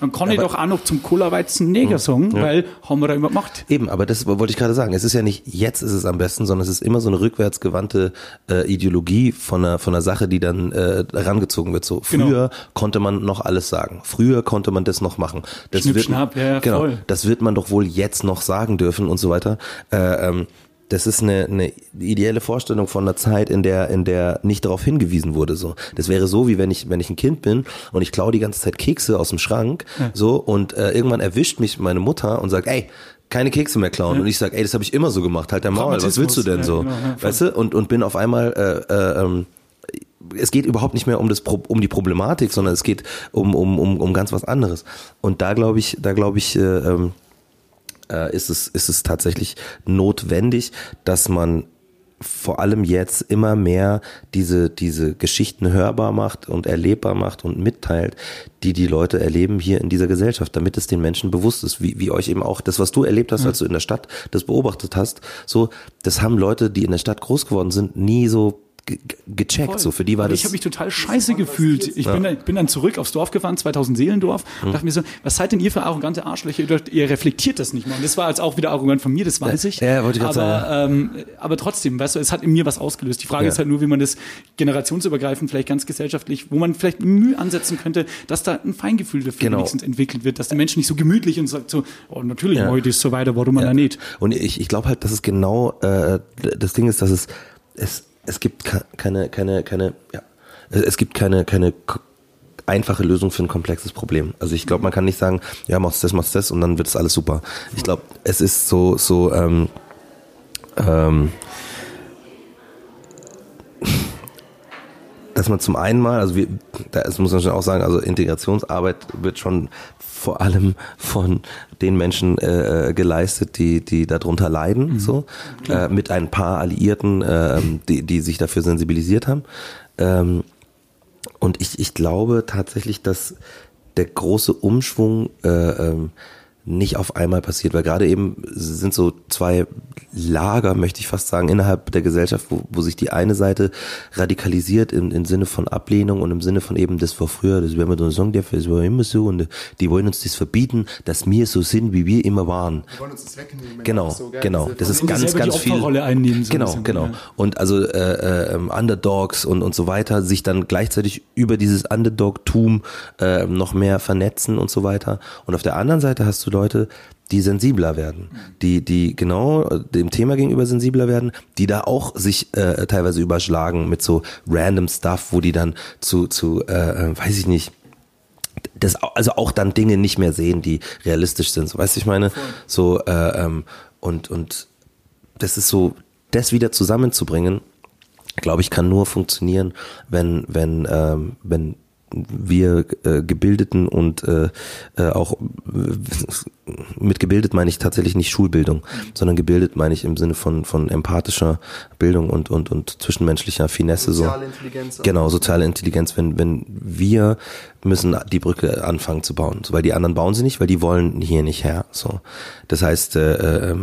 dann kann ich doch auch noch zum Cola-Weizen Neger sagen, weil haben wir da immer gemacht. Eben, aber das wollte ich gerade sagen. Es ist ja nicht jetzt ist es am besten, sondern es ist immer so eine rückwärtsgewandte äh, Ideologie von einer von einer Sache, die dann äh, herangezogen wird. So Genau. früher konnte man noch alles sagen. Früher konnte man das noch machen. Das Schnipp, wird, schnapp, ja, genau. voll. Das wird man doch wohl jetzt noch sagen dürfen und so weiter. Äh, ähm, das ist eine, eine ideelle Vorstellung von einer Zeit, in der, in der nicht darauf hingewiesen wurde. So, das wäre so, wie wenn ich, wenn ich ein Kind bin und ich klaue die ganze Zeit Kekse aus dem Schrank, so und äh, irgendwann erwischt mich meine Mutter und sagt, ey, keine Kekse mehr klauen. Und ich sage, ey, das habe ich immer so gemacht. Halt dein Maul. Was willst du denn Ja, so? genau, ja, weißt du? Und und bin auf einmal äh, äh, ähm, es geht überhaupt nicht mehr um das um die Problematik, sondern es geht um um um um ganz was anderes. Und da glaube ich, da glaube ich, äh, ähm, äh, ist es ist es tatsächlich notwendig, dass man vor allem jetzt immer mehr diese diese Geschichten hörbar macht und erlebbar macht und mitteilt, die die Leute erleben hier in dieser Gesellschaft, damit es den Menschen bewusst ist, wie, wie euch eben auch das, was du erlebt hast, als du in der Stadt das beobachtet hast, so das haben Leute, die in der Stadt groß geworden sind, nie so ge- ge- gecheckt. So für die war Aber das. ich habe mich total scheiße gefühlt. Ich bin, dann, bin dann zurück aufs Dorf gefahren, 2000 Seelendorf, Hm. und dachte mir so, was seid denn ihr für arrogante Arschlöcher? Ihr, reflektiert das nicht mal. Und das war jetzt auch wieder arrogant von mir, das weiß ich. Ja, wollte ich aber, grad ähm, aber trotzdem, weißt du, es hat in mir was ausgelöst. Die Frage Ja. ist halt nur, wie man das generationsübergreifend, vielleicht ganz gesellschaftlich, wo man vielleicht Mühe ansetzen könnte, dass da ein Feingefühl dafür Genau. wenigstens entwickelt wird, dass der Mensch nicht so gemütlich und sagt so, oh, natürlich, Ja. heute ist so weiter, warum man da nicht? Und ich, ich glaube halt, dass es genau äh, das Ding ist, dass es es es gibt ke- keine keine keine ja es gibt keine keine einfache Lösung für ein komplexes Problem. Also ich glaube, man kann nicht sagen, ja machst das, machst das und dann wird es alles super. Ich glaube, es ist so so ähm, ähm, dass man zum einen mal, also wir, das muss man schon auch sagen, also Integrationsarbeit wird schon vor allem von den Menschen äh, geleistet, die die darunter leiden, so äh, mit ein paar Alliierten, ähm, die die sich dafür sensibilisiert haben. Ähm, und ich ich glaube tatsächlich, dass der große Umschwung äh, ähm, nicht auf einmal passiert, weil gerade eben sind so zwei Lager, möchte ich fast sagen, innerhalb der Gesellschaft, wo, wo sich die eine Seite radikalisiert im, im Sinne von Ablehnung und im Sinne von eben, das war früher, das wir so sagen dürfen, das war immer so und die wollen uns das verbieten, dass wir so sind, wie wir immer waren. Wir wollen uns das wegnehmen. Genau, So, genau. Das ist ganz, die ganz viel. Opferrolle einnehmen, so ein genau, bisschen, genau. ja. Und also äh, äh, Underdogs und und so weiter sich dann gleichzeitig über dieses Underdog-Tum äh, noch mehr vernetzen und so weiter. Und auf der anderen Seite hast du Leute, die sensibler werden, die die genau äh, dem Thema gegenüber sensibler werden, die da auch sich äh, teilweise überschlagen mit so random Stuff, wo die dann zu zu äh, äh, weiß ich nicht das also auch dann Dinge nicht mehr sehen, die realistisch sind. So, weißt du, ich meine, so äh, ähm, und und das ist so, das wieder zusammenzubringen, glaube ich, kann nur funktionieren, wenn wenn ähm, wenn wir äh, gebildeten und äh, äh, auch äh, mit gebildet meine ich tatsächlich nicht Schulbildung, sondern gebildet meine ich im Sinne von von empathischer Bildung und und und zwischenmenschlicher Finesse Soziale so. Intelligenz. Genau, soziale Intelligenz, wenn wenn wir müssen die Brücke anfangen zu bauen, so, weil die anderen bauen sie nicht, weil die wollen hier nicht her. So, das heißt, äh, äh,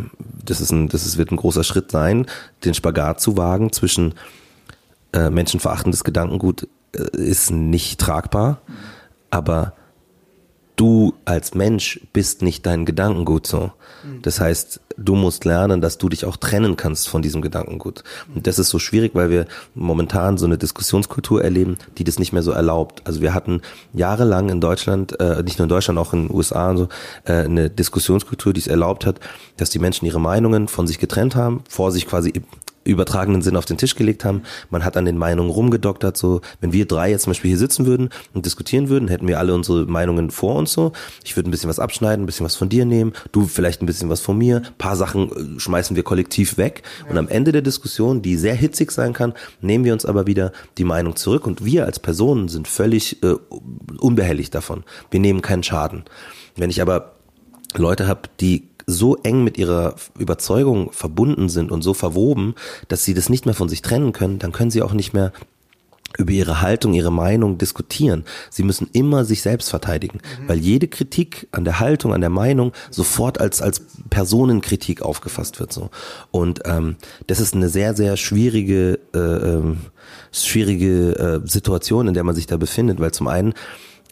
das ist ein, das ist, wird ein großer Schritt sein, den Spagat zu wagen zwischen äh, menschenverachtendes Gedankengut ist nicht tragbar, aber du als Mensch bist nicht dein Gedankengut so. Das heißt, du musst lernen, dass du dich auch trennen kannst von diesem Gedankengut. Und das ist so schwierig, weil wir momentan so eine Diskussionskultur erleben, die das nicht mehr so erlaubt. Also wir hatten jahrelang in Deutschland, äh, nicht nur in Deutschland, auch in den USA und so, äh, eine Diskussionskultur, die es erlaubt hat, dass die Menschen ihre Meinungen von sich getrennt haben, vor sich quasi übertragenen Sinn auf den Tisch gelegt haben. Man hat an den Meinungen rumgedoktert, so, wenn wir drei jetzt zum Beispiel hier sitzen würden und diskutieren würden, hätten wir alle unsere Meinungen vor uns so. Ich würde ein bisschen was abschneiden, ein bisschen was von dir nehmen, du vielleicht ein bisschen was von mir, ein paar Sachen äh, schmeißen wir kollektiv weg und am Ende der Diskussion, die sehr hitzig sein kann, nehmen wir uns aber wieder die Meinung zurück und wir als Personen sind völlig äh, unbehelligt davon. Wir nehmen keinen Schaden. Wenn ich aber Leute habe, die so eng mit ihrer Überzeugung verbunden sind und so verwoben, dass sie das nicht mehr von sich trennen können, dann können sie auch nicht mehr über ihre Haltung, ihre Meinung diskutieren. Sie müssen immer sich selbst verteidigen, weil jede Kritik an der Haltung, an der Meinung sofort als als Personenkritik aufgefasst wird so. Und ähm, das ist eine sehr sehr schwierige äh, ähm, schwierige äh, Situation, in der man sich da befindet, weil zum einen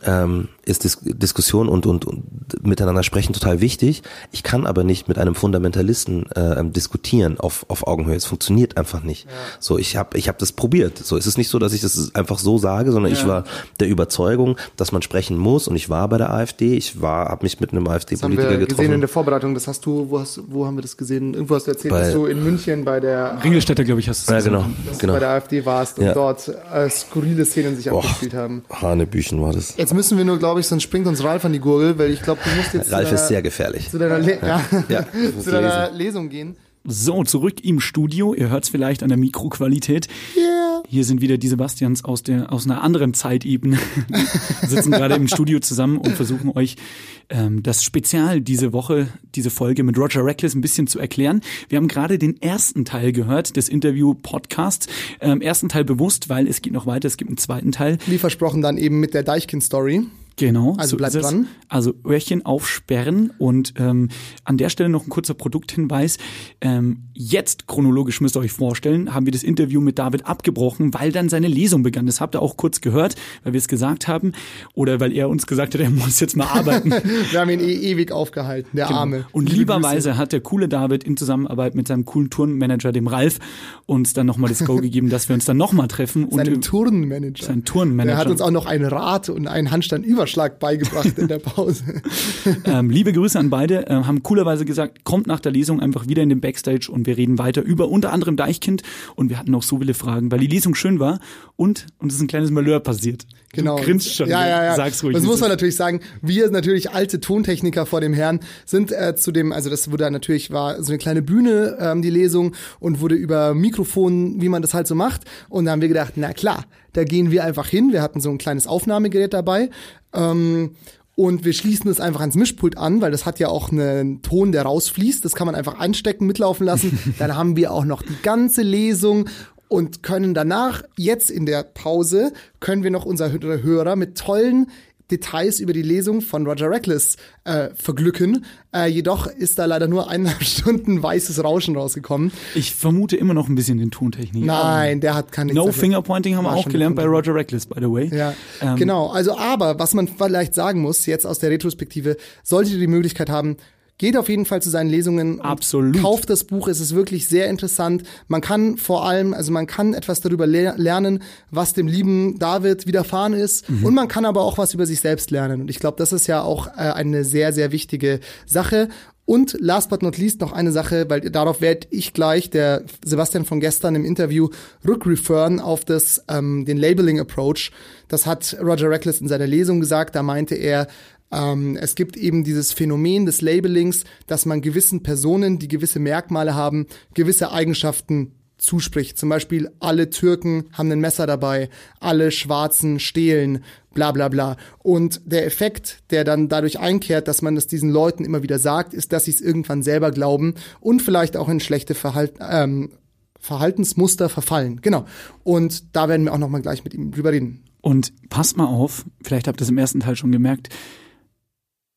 ähm, ist Dis Diskussion und, und, und miteinander sprechen total wichtig. Ich kann aber nicht mit einem Fundamentalisten äh, diskutieren auf, auf Augenhöhe. Es funktioniert einfach nicht. Ja. So, ich habe ich hab das probiert. So, es ist nicht so, dass ich das einfach so sage, sondern ja. ich war der Überzeugung, dass man sprechen muss. Und ich war bei der AfD. Ich war, habe mich mit einem AfD-Politiker getroffen. gesehen in der Vorbereitung. Das hast du, wo, hast, wo haben wir das gesehen? Irgendwo hast du erzählt, bei, dass du in München bei der Ringelstädter, glaube ich, hast du es ja, genau, dass genau. du bei der AfD warst und ja. dort äh, skurrile Szenen sich Boah, abgespielt haben. Hanebüchen war das. Jetzt müssen wir nur, glaube ich, sonst springt uns Ralf an die Gurgel, weil ich glaube, du musst jetzt. Ralf deiner, ist sehr gefährlich. Zu deiner, Le ja. [LAUGHS] Ja, zu deiner Lesung gehen. So, zurück im Studio. Ihr hört es vielleicht an der Mikroqualität. Yeah. Hier sind wieder die Sebastians aus, der, aus einer anderen Zeitebene. [LAUGHS] sitzen gerade im Studio zusammen und versuchen euch ähm, das Spezial diese Woche, diese Folge mit Roger Reckless ein bisschen zu erklären. Wir haben gerade den ersten Teil gehört des Interview-Podcasts. Ähm, ersten Teil bewusst, weil es geht noch weiter, es gibt einen zweiten Teil. Wie versprochen dann eben mit der Deichkind-Story. Genau. Also so bleibt dran. Also Öhrchen aufsperren und ähm, an der Stelle noch ein kurzer Produkthinweis. Ähm, jetzt chronologisch müsst ihr euch vorstellen, haben wir das Interview mit David abgebrochen, weil dann seine Lesung begann. Das habt ihr auch kurz gehört, weil wir es gesagt haben oder weil er uns gesagt hat, er muss jetzt mal arbeiten. [LAUGHS] wir haben ihn eh ewig aufgehalten, der genau. Arme. Und Liebe lieberweise hat der coole David in Zusammenarbeit mit seinem coolen Turnmanager, dem Ralf, uns dann nochmal das Go [LAUGHS] gegeben, dass wir uns dann nochmal treffen. Sein Turnmanager. Sein Turnmanager. Der hat uns auch noch ein Rad und einen Handstand über Überschlag beigebracht in der Pause. [LAUGHS] ähm, liebe Grüße an beide, äh, haben coolerweise gesagt, kommt nach der Lesung einfach wieder in den Backstage und wir reden weiter über unter anderem Deichkind und wir hatten noch so viele Fragen, weil die Lesung schön war und uns ist ein kleines Malheur passiert. Genau. Du grinst schon. Ja, ja, ja. Sag's ruhig. Das muss man natürlich sagen. Wir natürlich alte Tontechniker vor dem Herrn sind äh, zu dem, also das wurde natürlich war so eine kleine Bühne ähm, die Lesung und wurde über Mikrofon, wie man das halt so macht. Und da haben wir gedacht, na klar, da gehen wir einfach hin. Wir hatten so ein kleines Aufnahmegerät dabei. Ähm, und wir schließen es einfach ans Mischpult an, weil das hat ja auch einen Ton, der rausfließt. Das kann man einfach einstecken, mitlaufen lassen. [LAUGHS] Dann haben wir auch noch die ganze Lesung und können danach, jetzt in der Pause, können wir noch unsere Hörer mit tollen Details über die Lesung von Roger Reckless äh, verglücken. Äh, jedoch ist da leider nur eineinhalb [LAUGHS] Stunden weißes Rauschen rausgekommen. Ich vermute immer noch ein bisschen den Tontechnik. Nein, der hat keine. No Fingerpointing haben wir auch gelernt bei Roger Reckless, by the way. Ja, ähm. genau. Also, aber was man vielleicht sagen muss jetzt aus der Retrospektive, solltet ihr die Möglichkeit haben, Geht auf jeden Fall zu seinen Lesungen. Absolut. Kauft das Buch. Es ist wirklich sehr interessant. Man kann vor allem, also man kann etwas darüber le lernen, was dem lieben David widerfahren ist. Mhm. Und man kann aber auch was über sich selbst lernen. Und ich glaube, das ist ja auch äh, eine sehr, sehr wichtige Sache. Und last but not least noch eine Sache, weil darauf werde ich gleich, der Sebastian von gestern im Interview, rückreferen auf das, ähm, den Labeling Approach. Das hat Roger Reckless in seiner Lesung gesagt. Da meinte er, ähm, es gibt eben dieses Phänomen des Labelings, dass man gewissen Personen, die gewisse Merkmale haben, gewisse Eigenschaften zuspricht. Zum Beispiel alle Türken haben ein Messer dabei, alle Schwarzen stehlen, bla bla bla. Und der Effekt, der dann dadurch einkehrt, dass man es diesen Leuten immer wieder sagt, ist, dass sie es irgendwann selber glauben und vielleicht auch in schlechte Verhalten, ähm, Verhaltensmuster verfallen. Genau. Und da werden wir auch nochmal gleich mit ihm drüber reden. Und passt mal auf, vielleicht habt ihr es im ersten Teil schon gemerkt,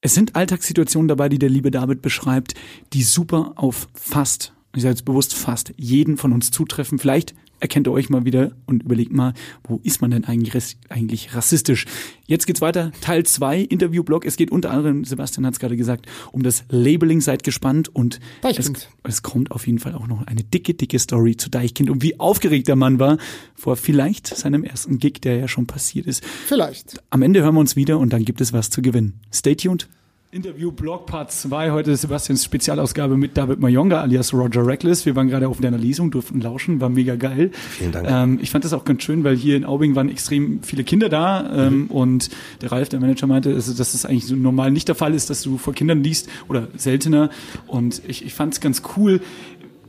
es sind Alltagssituationen dabei, die der liebe David beschreibt, die super auf fast, ich sage jetzt bewusst fast, jeden von uns zutreffen. Vielleicht erkennt ihr euch mal wieder und überlegt mal, wo ist man denn eigentlich, eigentlich rassistisch? Jetzt geht's weiter. Teil 2, Interviewblog. Es geht unter anderem, Sebastian hat es gerade gesagt, um das Labeling. Seid gespannt und es, es, kommt auf jeden Fall auch noch eine dicke, dicke Story zu Deichkind und wie aufgeregt der Mann war vor vielleicht seinem ersten Gig, der ja schon passiert ist. Vielleicht. Am Ende hören wir uns wieder und dann gibt es was zu gewinnen. Stay tuned. Interview Blog Part 2, heute Sebastians Spezialausgabe mit David Mayonga alias Roger Reckless. Wir waren gerade auf deiner Lesung, durften lauschen, war mega geil. Vielen Dank. Ähm, ich fand das auch ganz schön, weil hier in Aubing waren extrem viele Kinder da ähm, mhm. und der Ralf, der Manager, meinte, dass das eigentlich so normal nicht der Fall ist, dass du vor Kindern liest oder seltener und ich, ich fand es ganz cool,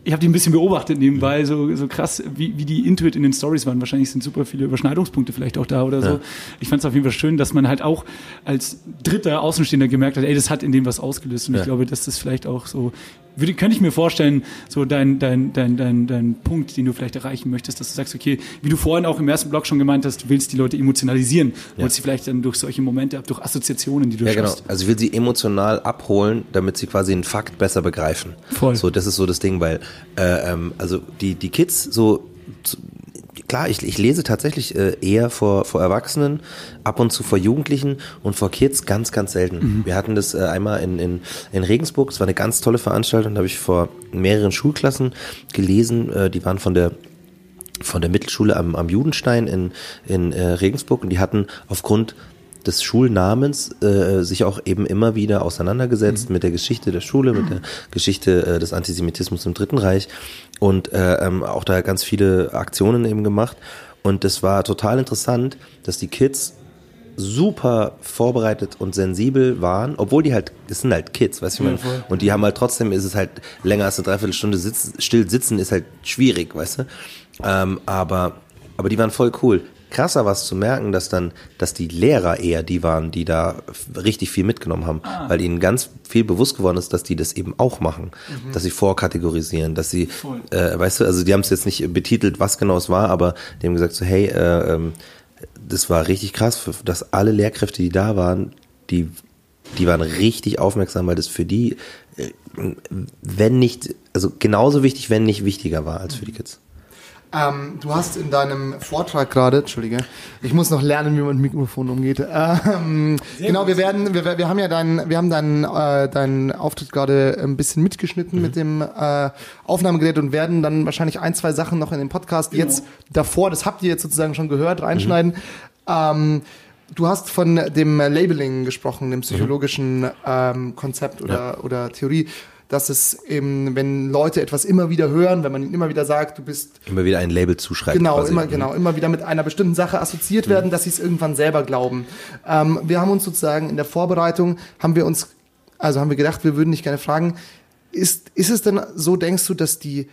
ich habe die ein bisschen beobachtet nebenbei, so, so krass, wie, wie die Intuit in den Stories waren. Wahrscheinlich sind super viele Überschneidungspunkte vielleicht auch da oder so. Ja. Ich fand es auf jeden Fall schön, dass man halt auch als dritter Außenstehender gemerkt hat, ey, das hat in dem was ausgelöst. Und ja. ich glaube, dass das vielleicht auch so würde, könnte ich mir vorstellen, so dein, dein, dein, dein, dein Punkt, den du vielleicht erreichen möchtest, dass du sagst, okay, wie du vorhin auch im ersten Blog schon gemeint hast, du willst die Leute emotionalisieren, ja. holst sie vielleicht dann durch solche Momente ab, durch Assoziationen, die du ja, schaffst. genau. Also ich will sie emotional abholen, damit sie quasi einen Fakt besser begreifen. Voll. So, das ist so das Ding, weil äh, ähm, also die die Kids so klar, ich, ich lese tatsächlich äh, eher vor, vor Erwachsenen, ab und zu vor Jugendlichen und vor Kids ganz, ganz selten. Mhm. Wir hatten das äh, einmal in, in, in Regensburg, es war eine ganz tolle Veranstaltung, da habe ich vor mehreren Schulklassen gelesen, äh, die waren von der von der Mittelschule am, am Judenstein in, in äh, Regensburg und die hatten aufgrund des Schulnamens äh, sich auch eben immer wieder auseinandergesetzt mhm. mit der Geschichte der Schule, mit der Geschichte äh, des Antisemitismus im Dritten Reich und äh, ähm, auch da ganz viele Aktionen eben gemacht. Und das war total interessant, dass die Kids super vorbereitet und sensibel waren, obwohl die halt, das sind halt Kids, weißt du, ja, und die haben halt trotzdem, ist es halt länger als eine Dreiviertelstunde sitzen, still sitzen, ist halt schwierig, weißt du, ähm, aber, aber die waren voll cool krasser was zu merken, dass dann, dass die Lehrer eher die waren, die da richtig viel mitgenommen haben, ah. weil ihnen ganz viel bewusst geworden ist, dass die das eben auch machen, mhm. dass sie vorkategorisieren, dass sie, äh, weißt du, also die haben es jetzt nicht betitelt, was genau es war, aber die haben gesagt so, hey, äh, ähm, das war richtig krass, dass alle Lehrkräfte, die da waren, die, die waren richtig aufmerksam, weil das für die, äh, wenn nicht, also genauso wichtig, wenn nicht wichtiger war als für die Kids. Ähm, du hast in deinem Vortrag gerade, entschuldige, ich muss noch lernen, wie man mit Mikrofon umgeht. Ähm, genau, wir werden, wir, wir haben ja deinen, wir haben deinen, äh, deinen Auftritt gerade ein bisschen mitgeschnitten mhm. mit dem äh, Aufnahmegerät und werden dann wahrscheinlich ein, zwei Sachen noch in den Podcast genau. jetzt davor, das habt ihr jetzt sozusagen schon gehört, reinschneiden. Mhm. Ähm, du hast von dem Labeling gesprochen, dem psychologischen ähm, Konzept oder, ja. oder Theorie dass es eben, wenn Leute etwas immer wieder hören, wenn man ihnen immer wieder sagt, du bist immer wieder ein Label zuschreibt. Genau, quasi. immer genau, immer wieder mit einer bestimmten Sache assoziiert werden, mhm. dass sie es irgendwann selber glauben. Ähm, wir haben uns sozusagen in der Vorbereitung haben wir uns, also haben wir gedacht, wir würden dich gerne fragen, ist ist es denn so, denkst du, dass die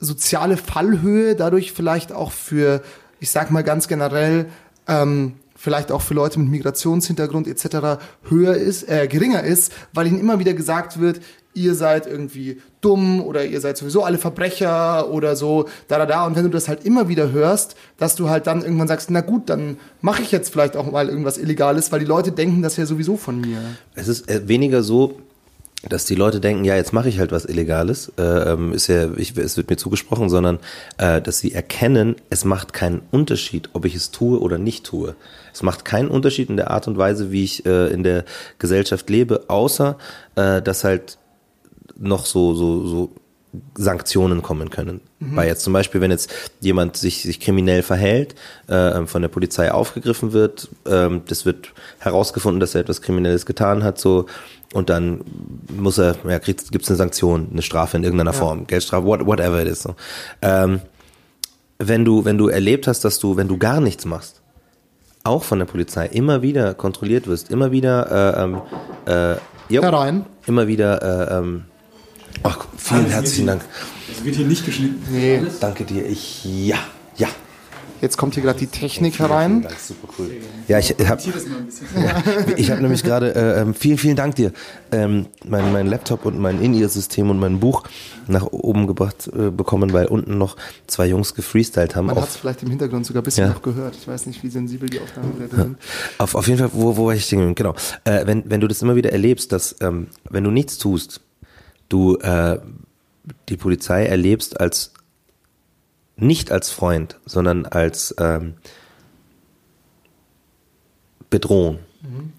soziale Fallhöhe dadurch vielleicht auch für, ich sag mal ganz generell ähm, vielleicht auch für Leute mit Migrationshintergrund etc. höher ist, äh, geringer ist, weil ihnen immer wieder gesagt wird, ihr seid irgendwie dumm oder ihr seid sowieso alle Verbrecher oder so, da, da, da. Und wenn du das halt immer wieder hörst, dass du halt dann irgendwann sagst, na gut, dann mache ich jetzt vielleicht auch mal irgendwas Illegales, weil die Leute denken das ja sowieso von mir. Es ist äh, weniger so, dass die Leute denken, ja, jetzt mache ich halt was Illegales, äh, ähm, ist ja, ich, es wird mir zugesprochen, sondern äh, dass sie erkennen, es macht keinen Unterschied, ob ich es tue oder nicht tue. Es macht keinen Unterschied in der Art und Weise, wie ich äh, in der Gesellschaft lebe, außer äh, dass halt noch so, so, so Sanktionen kommen können. Mhm. Weil jetzt zum Beispiel, wenn jetzt jemand sich, sich kriminell verhält, äh, von der Polizei aufgegriffen wird, äh, das wird herausgefunden, dass er etwas Kriminelles getan hat, so und dann muss er, ja, gibt es eine Sanktion, eine Strafe in irgendeiner ja. Form, Geldstrafe, what, whatever it is. So. Ähm, wenn du, wenn du erlebt hast, dass du, wenn du gar nichts machst, auch von der Polizei immer wieder kontrolliert wirst, immer wieder äh, ähm, äh, jo, herein, immer wieder äh, ähm, Ach, vielen Alles herzlichen Dank. Das wird hier nicht geschnitten. Nee. Danke dir. Ich, ja, ja. Jetzt kommt hier gerade die Technik vielen, herein. Vielen Dank, super cool. Ja, ich habe ja, ich habe nämlich gerade äh, ähm, vielen vielen Dank dir ähm, mein, mein Laptop und mein In-Ear-System und mein Buch nach oben gebracht äh, bekommen, weil unten noch zwei Jungs gefreestylt haben. Man hat es vielleicht im Hintergrund sogar ein bisschen ja. noch gehört. Ich weiß nicht, wie sensibel die Aufnahmen sind. Auf, auf jeden Fall, wo, wo war ich stehen? Genau. Äh, wenn, wenn du das immer wieder erlebst, dass ähm, wenn du nichts tust, du äh, die Polizei erlebst als nicht als Freund, sondern als ähm, Bedrohung, mhm.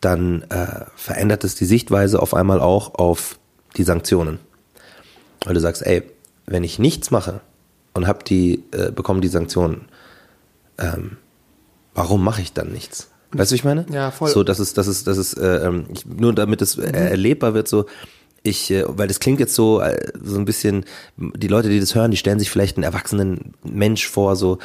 dann äh, verändert es die Sichtweise auf einmal auch auf die Sanktionen. Weil du sagst, ey, wenn ich nichts mache und hab die, äh, bekomme die Sanktionen, ähm, warum mache ich dann nichts? Weißt du, wie ich meine? Ja, voll. So, das ist, das ist, das ist, äh, ähm, ich, nur damit es mhm. erlebbar wird, so, ich, äh, weil das klingt jetzt so, äh, so ein bisschen, die Leute, die das hören, die stellen sich vielleicht einen erwachsenen Mensch vor, so,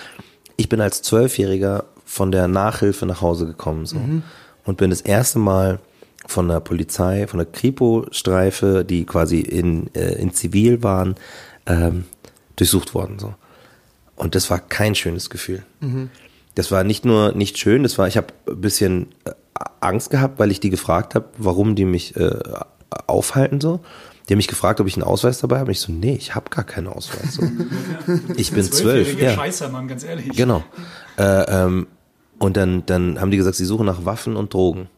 ich bin als Zwölfjähriger von der Nachhilfe nach Hause gekommen, so, mhm. und bin das erste Mal von der Polizei, von der Kripo-Streife, die quasi in, äh, in Zivil waren, ähm, durchsucht worden, so. Und das war kein schönes Gefühl. Mhm. Das war nicht nur nicht schön, das war, ich habe ein bisschen äh, Angst gehabt, weil ich die gefragt habe, warum die mich äh, aufhalten so. Die haben mich gefragt, ob ich einen Ausweis dabei habe. Ich so, nee, ich habe gar keinen Ausweis. So. [LAUGHS] Ich bin zwölf. Ja. Scheiße, Mann, ganz ehrlich. Genau. Äh, ähm, und dann, dann haben die gesagt, sie suchen nach Waffen und Drogen.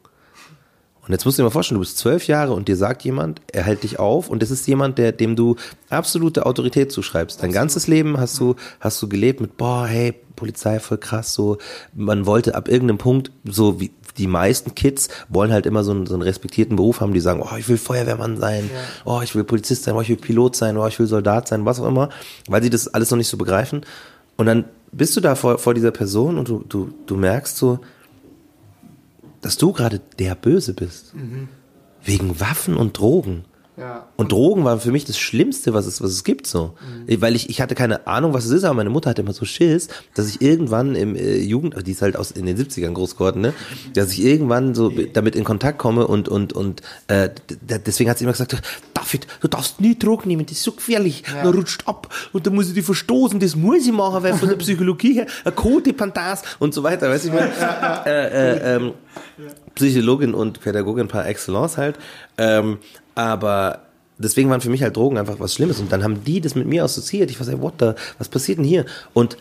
Und jetzt musst du dir mal vorstellen, du bist zwölf Jahre und dir sagt jemand, er hält dich auf und das ist jemand, der, dem du absolute Autorität zuschreibst. Dein ganzes Leben hast du, hast du gelebt mit, boah, hey, Polizei voll krass, so, man wollte ab irgendeinem Punkt, so wie die meisten Kids wollen halt immer so einen, so einen respektierten Beruf haben, die sagen, oh, ich will Feuerwehrmann sein, ja. oh, ich will Polizist sein, oh, ich will Pilot sein, oh, ich will Soldat sein, was auch immer, weil sie das alles noch nicht so begreifen. Und dann bist du da vor, vor dieser Person und du, du, du merkst so, dass du gerade der Böse bist. Mhm. Wegen Waffen und Drogen. Ja. Und Drogen waren für mich das Schlimmste, was es, was es gibt, so. Mhm. Weil ich, ich hatte keine Ahnung, was es ist, aber meine Mutter hatte immer so Schiss, dass ich irgendwann im äh, Jugend, die ist halt aus in den 70ern groß geworden, ne, dass ich irgendwann so damit in Kontakt komme und, und, und, äh, deswegen hat sie immer gesagt, David, du darfst nie Drogen nehmen, das ist so gefährlich, ja. man rutscht ab und dann muss ich die verstoßen, das muss ich machen, weil von der [LAUGHS] Psychologie her, eine Codependas und so weiter, weißt du, ich meine, äh, äh, ähm, Psychologin und Pädagogin par excellence halt, ähm, aber deswegen waren für mich halt Drogen einfach was Schlimmes. Und dann haben die das mit mir assoziiert. Ich war so, what the, was passiert denn hier? Und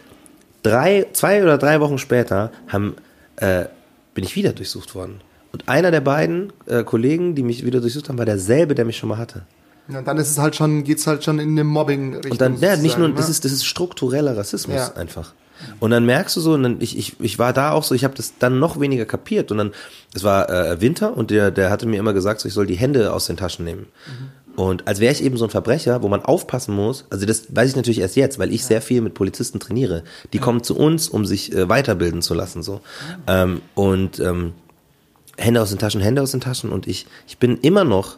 drei, zwei oder drei Wochen später haben, äh, bin ich wieder durchsucht worden. Und einer der beiden äh, Kollegen, die mich wieder durchsucht haben, war derselbe, der mich schon mal hatte. Ja, dann ist es halt schon, geht's halt schon in eine Mobbing-Richtung. Und dann, ja, nicht nur, das ne? ist, das ist struktureller Rassismus ja. einfach. Und dann merkst du so, und dann, ich, ich, ich war da auch so, ich habe das dann noch weniger kapiert. Und dann, es war äh, Winter und der, der hatte mir immer gesagt, so, ich soll die Hände aus den Taschen nehmen. Mhm. Und als wäre ich eben so ein Verbrecher, wo man aufpassen muss, also das weiß ich natürlich erst jetzt, weil ich ja. sehr viel mit Polizisten trainiere. Die ja. kommen zu uns, um sich äh, weiterbilden zu lassen. so. Ja. Ähm, und ähm, Hände aus den Taschen, Hände aus den Taschen. Und ich, ich bin immer noch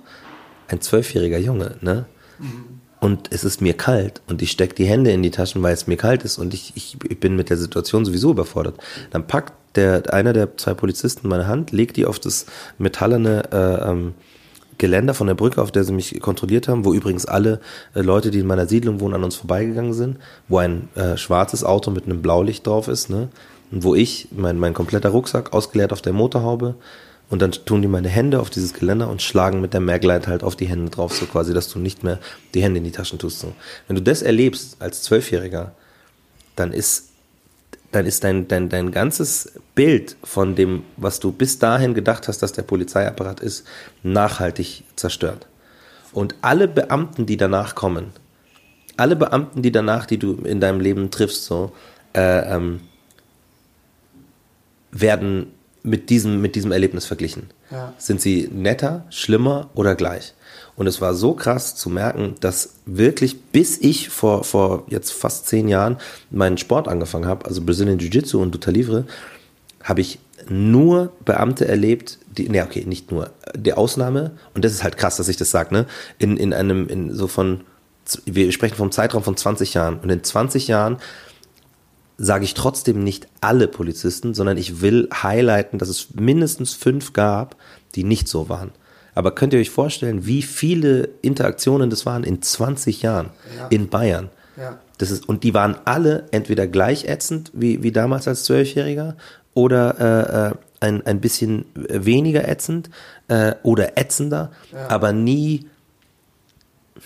ein zwölfjähriger Junge, ne? Mhm und es ist mir kalt und ich stecke die Hände in die Taschen, weil es mir kalt ist und ich, ich, ich bin mit der Situation sowieso überfordert. Dann packt der, einer der zwei Polizisten meine Hand, legt die auf das metallene äh, ähm, Geländer von der Brücke, auf der sie mich kontrolliert haben, wo übrigens alle äh, Leute, die in meiner Siedlung wohnen, an uns vorbeigegangen sind, wo ein äh, schwarzes Auto mit einem Blaulicht drauf ist, ne? Und wo ich, mein, mein kompletter Rucksack ausgeleert auf der Motorhaube, und dann tun die meine Hände auf dieses Geländer und schlagen mit der Mergleit halt auf die Hände drauf, so quasi, dass du nicht mehr die Hände in die Taschen tust. So. Wenn du das erlebst als Zwölfjähriger, dann ist, dann ist dein, dein, dein ganzes Bild von dem, was du bis dahin gedacht hast, dass der Polizeiapparat ist, nachhaltig zerstört. Und alle Beamten, die danach kommen, alle Beamten, die danach, die du in deinem Leben triffst, so, äh, ähm, werden mit diesem, mit diesem Erlebnis verglichen. Ja. Sind sie netter, schlimmer oder gleich? Und es war so krass zu merken, dass wirklich, bis ich vor, vor jetzt fast zehn Jahren meinen Sport angefangen habe, also Brazilian Jiu-Jitsu und Duta Livre, habe ich nur Beamte erlebt, die, ne, okay, nicht nur, die Ausnahme, und das ist halt krass, dass ich das sage, ne, in, in einem, in so von, wir sprechen vom Zeitraum von 20 Jahren, und in 20 Jahren sage ich trotzdem nicht alle Polizisten, sondern ich will highlighten, dass es mindestens fünf gab, die nicht so waren. Aber könnt ihr euch vorstellen, wie viele Interaktionen das waren in 20 Jahren ja. in Bayern? Ja. Das ist, und die waren alle entweder gleich ätzend wie, wie damals als Zwölfjähriger oder äh, äh ein, ein bisschen weniger ätzend äh, oder ätzender, ja. aber nie,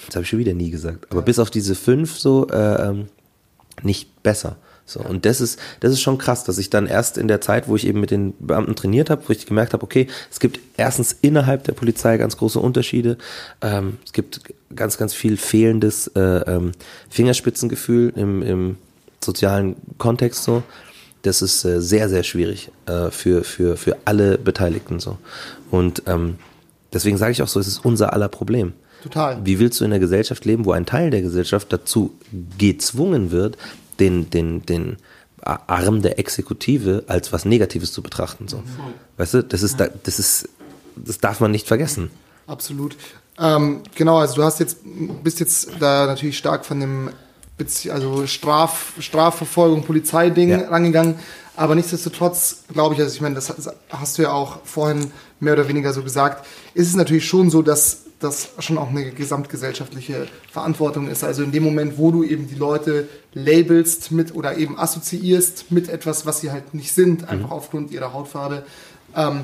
das habe ich schon wieder nie gesagt, aber bis auf diese fünf so äh, ähm, nicht besser. So, und das ist, das ist schon krass, dass ich dann erst in der Zeit, wo ich eben mit den Beamten trainiert habe, wo ich gemerkt habe, okay, es gibt erstens innerhalb der Polizei ganz große Unterschiede. Ähm, es gibt ganz, ganz viel fehlendes äh, ähm, Fingerspitzengefühl im, im sozialen Kontext so. Das ist äh, sehr, sehr schwierig äh, für, für, für alle Beteiligten so. Und ähm, deswegen sage ich auch so, es ist unser aller Problem. Total. Wie willst du in einer Gesellschaft leben, wo ein Teil der Gesellschaft dazu gezwungen wird, den, den, den Arm der Exekutive als was Negatives zu betrachten. So. Weißt du, das ist, das ist, das darf man nicht vergessen. Absolut. Ähm, genau, also du hast jetzt, bist jetzt da natürlich stark von dem also Straf, Strafverfolgung, Polizeiding ja. rangegangen. Aber nichtsdestotrotz glaube ich, also ich meine, das hast du ja auch vorhin mehr oder weniger so gesagt, ist es natürlich schon so, dass das schon auch eine gesamtgesellschaftliche Verantwortung ist. Also in dem Moment, wo du eben die Leute labelst mit oder eben assoziierst mit etwas, was sie halt nicht sind, einfach mhm. aufgrund ihrer Hautfarbe, ähm,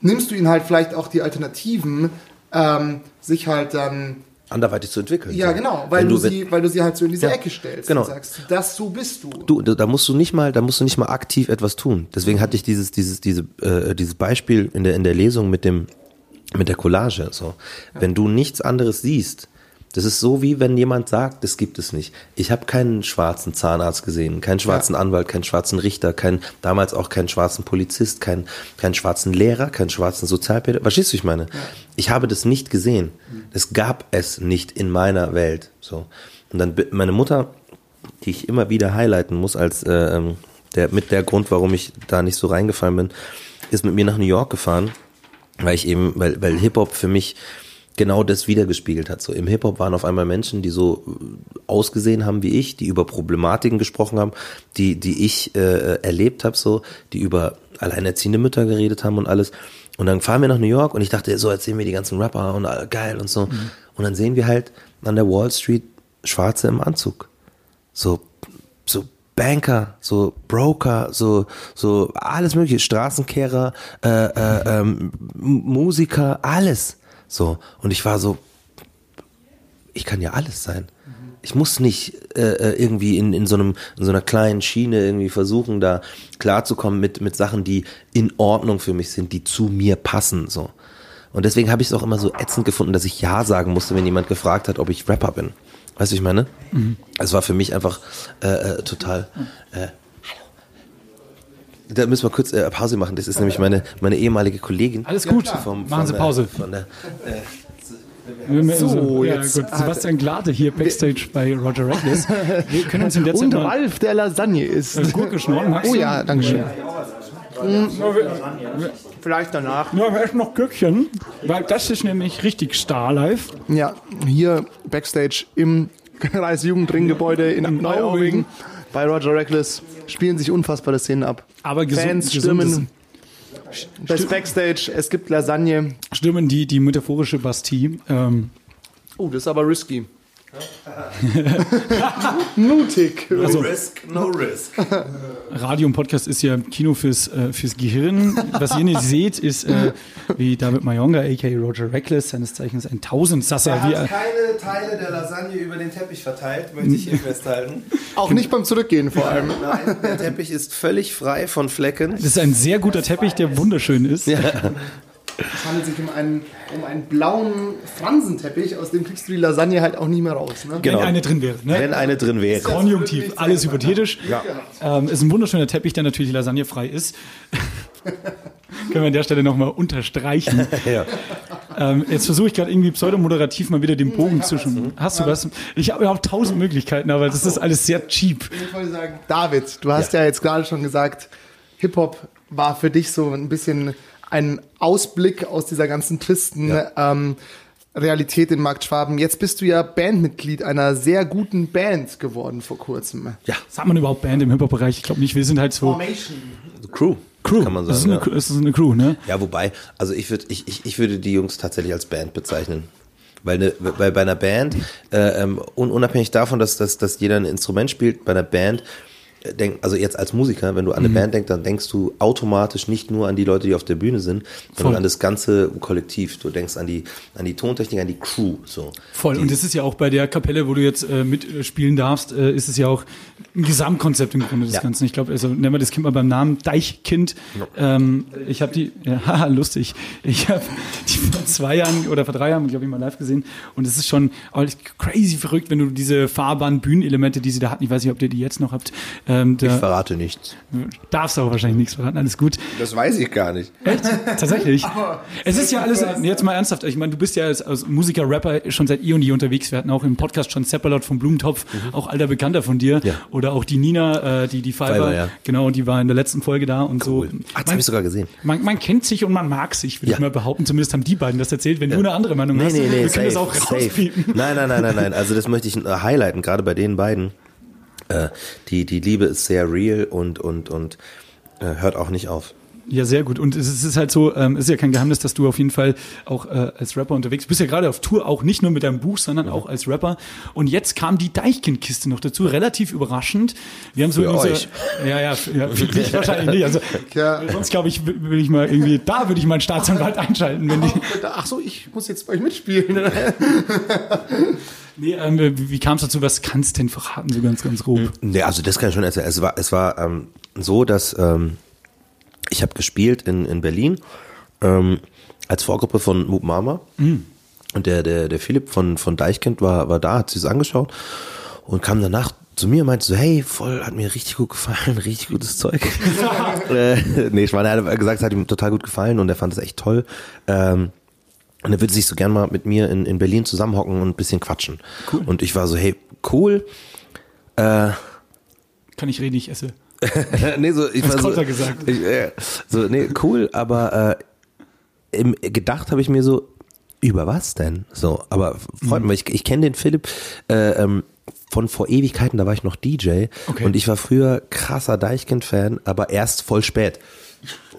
nimmst du ihnen halt vielleicht auch die Alternativen, ähm, sich halt dann anderweitig zu entwickeln. Ja, genau, weil Wenn du, sie, weil du sie halt so in diese Ja, Ecke stellst genau. und sagst, das so bist du. Du, da da musst du nicht mal, da musst du nicht mal aktiv etwas tun. Deswegen hatte ich dieses, dieses, diese, äh, dieses Beispiel in der in der Lesung mit dem, mit der Collage. So, wenn du nichts anderes siehst, das ist so wie wenn jemand sagt, das gibt es nicht. Ich habe keinen schwarzen Zahnarzt gesehen, keinen schwarzen Anwalt, keinen schwarzen Richter, keinen damals auch keinen schwarzen Polizist, keinen keinen schwarzen Lehrer, keinen schwarzen Sozialpädagogen. Verstehst du, ich meine? Ich habe das nicht gesehen. Es gab es nicht in meiner Welt. So und dann meine Mutter die ich immer wieder highlighten muss als äh, ähm, der mit der Grund, warum ich da nicht so reingefallen bin, ist mit mir nach New York gefahren, weil ich eben, weil, weil Hip Hop für mich genau das wiedergespiegelt hat. So im Hip Hop waren auf einmal Menschen, die so äh, ausgesehen haben wie ich, die über Problematiken gesprochen haben, die die ich äh, erlebt habe, so die über alleinerziehende Mütter geredet haben und alles. Und dann fahren wir nach New York und ich dachte, so erzählen wir die ganzen Rapper und äh, geil und so. Und dann sehen wir halt an der Wall Street Schwarze im Anzug so Banker, so Broker, so, so alles mögliche, Straßenkehrer, äh, äh, ähm, Musiker, alles. So. Und ich war so, ich kann ja alles sein. Ich muss nicht äh, äh, irgendwie in, in, so einem, in so einer kleinen Schiene irgendwie versuchen, da klarzukommen mit, mit Sachen, die in Ordnung für mich sind, die zu mir passen. So. Und deswegen habe ich es auch immer so ätzend gefunden, dass ich Ja sagen musste, wenn jemand gefragt hat, ob ich Rapper bin. Weißt du, ich meine? Es war für mich einfach äh, äh, total. Äh, da müssen wir kurz äh, Pause machen. Das ist nämlich meine, meine ehemalige Kollegin. Alles gut. Vom, Machen Sie Pause. Von der, So, ja, jetzt gut. Sebastian Glate hier Backstage bei Roger Reckless. Wir können uns in der Zeit Und Ralf, der Lasagne ist. äh, Gurke schnorren. Magst Oh ja, danke schön. Vielleicht danach. Ja, wir essen noch Gürkchen, weil das ist nämlich richtig Star Live. Ja, hier Backstage im [LAUGHS] Kreisjugendringgebäude in Neuaubing bei Roger Reckless spielen sich unfassbare Szenen ab. Aber gesund, Fans stürmen das Backstage, es gibt Lasagne. Stürmen die, die metaphorische Bastille. Ähm, Oh, das ist aber risky. [LAUGHS] Mutig. also Risk, no risk. Radio und Podcast ist ja Kino fürs, äh, fürs Gehirn. Was ihr nicht seht, ist, äh, wie David Mayonga, a.k.a. Roger Reckless, seines Zeichens ein Tausendsasser. Wie, er- keine Teile der Lasagne über den Teppich verteilt, möchte ich hier festhalten. Auch nicht beim Zurückgehen vor allem. Nein, der Teppich ist völlig frei von Flecken. das ist ein sehr guter Teppich, der wunderschön ist. Es handelt sich um einen, um einen blauen Fransenteppich, aus dem kriegst du die Lasagne halt auch nie mehr raus. Ne? Wenn eine drin wäre. Ne? Wenn eine drin wäre. Konjunktiv, alles hypothetisch. Ähm, ist ein wunderschöner Teppich, der natürlich lasagnefrei ist. [LAUGHS] Können wir an der Stelle nochmal unterstreichen. [LAUGHS] Ja. Ähm, jetzt versuche ich gerade irgendwie pseudomoderativ mal wieder den Bogen zwischen. Hast du was? Ich habe ja auch tausend Möglichkeiten, aber das ist alles sehr cheap. Ich wollte sagen, David, du hast ja, jetzt gerade schon gesagt, Hip-Hop war für dich so ein bisschen ein Ausblick aus dieser ganzen tristen ähm, Realität in Markt Schwaben. Jetzt bist du ja Bandmitglied einer sehr guten Band geworden vor kurzem. Ja, Sagt man überhaupt Band im Hip-Hop-Bereich? Ich glaube nicht. Wir sind halt so Formation. Crew. Crew. Kann man das, ist sagen. eine, Crew- das ist eine Crew, ne? Ja, wobei, also ich würde ich, ich, ich würde die Jungs tatsächlich als Band bezeichnen. Weil, ne, weil bei einer Band, äh, ähm, un, unabhängig davon, dass, dass, dass jeder ein Instrument spielt, bei einer Band, denk, also jetzt als Musiker, wenn du an eine Band denkst, dann denkst du automatisch nicht nur an die Leute, die auf der Bühne sind, sondern Voll. an das ganze Kollektiv. Du denkst an die, an die Tontechnik, an die Crew. So. Voll. Die, Und das ist ja auch bei der Kapelle, wo du jetzt äh, mitspielen darfst, äh, ist es ja auch ein Gesamtkonzept im Grunde des Ja. Ganzen. Ich glaube, also nennen wir das Kind mal beim Namen Deichkind. Ähm, ich habe die, [LAUGHS] ja, haha, lustig. Ich habe die vor zwei Jahren oder vor drei Jahren, glaube ich, mal live gesehen. Und es ist schon oh, crazy verrückt, wenn du diese fahrbaren Bühnenelemente, die sie da hatten, ich weiß nicht, ob ihr die jetzt noch habt, ähm, ich da verrate nichts. darfst du auch wahrscheinlich nichts verraten, alles gut. Das weiß ich gar nicht. Echt? Tatsächlich. [LAUGHS] es ist ja alles, [LAUGHS] jetzt mal ernsthaft, ich meine, du bist ja als, als Musiker, Rapper schon seit eh und je unterwegs. Wir hatten auch im Podcast schon Seppalot vom Blumentopf, auch alter Bekannter von dir. Ja. Oder auch die Nina, äh, die, die Fiverr, Fiverr, ja. genau, die war in der letzten Folge da und so. Ah, das habe ich sogar gesehen. Man, man kennt sich und man mag sich, würde Ja. ich mal behaupten. Zumindest haben die beiden das erzählt. Wenn du eine andere Meinung Nee, hast, nee, nee, wir safe, können das auch safe. rauspiepen. Nein, nein, nein, nein, nein. Also das möchte ich äh, highlighten, gerade bei den beiden. Äh, die, die Liebe ist sehr real und, und, und äh, hört auch nicht auf. Ja, sehr gut. Und es ist halt so, ähm, es ist ja kein Geheimnis, dass du auf jeden Fall auch äh, als Rapper unterwegs bist. Bist ja gerade auf Tour, auch nicht nur mit deinem Buch, sondern auch als Rapper. Und jetzt kam die Deichkind-Kiste noch dazu, relativ überraschend. Wir haben so Für unser, euch. ja, ja, für, ja, für dich wahrscheinlich nicht. Also [LAUGHS] Ja. sonst glaube ich, würde ich mal irgendwie, da würde ich mal einen Staatsanwalt [LAUGHS] einschalten, wenn die. Ach so, ich muss jetzt bei euch mitspielen. [LAUGHS] Nee, ähm, wie kam es dazu? Was kannst du denn verraten, so ganz, ganz grob? Nee, also das kann ich schon erzählen. Es war, es war ähm, so, dass ähm, ich habe gespielt in, in Berlin ähm, als Vorgruppe von Moop Mama. Und der, der, der Philipp von, von Deichkind war, war da, hat sich das angeschaut und kam danach zu mir und meinte so, hey, voll, hat mir richtig gut gefallen, [LAUGHS] richtig gutes Zeug. [LAUGHS] äh, nee, ich meine, er hat gesagt, es hat ihm total gut gefallen und er fand es echt toll. Ähm, und er würde sich so gern mal mit mir in, in Berlin zusammenhocken und ein bisschen quatschen. Cool. Und ich war so, hey, cool. Äh, Kann ich reden, ich esse. [LAUGHS] nee, so, ich war so, gesagt. Ich, äh, so, nee, cool, aber äh, im, gedacht habe ich mir so, über was denn? So, aber freut Mhm. mich, ich, ich kenne den Philipp äh, ähm, von vor Ewigkeiten, da war ich noch DJ Okay. und ich war früher krasser Deichkind-Fan, aber erst voll spät.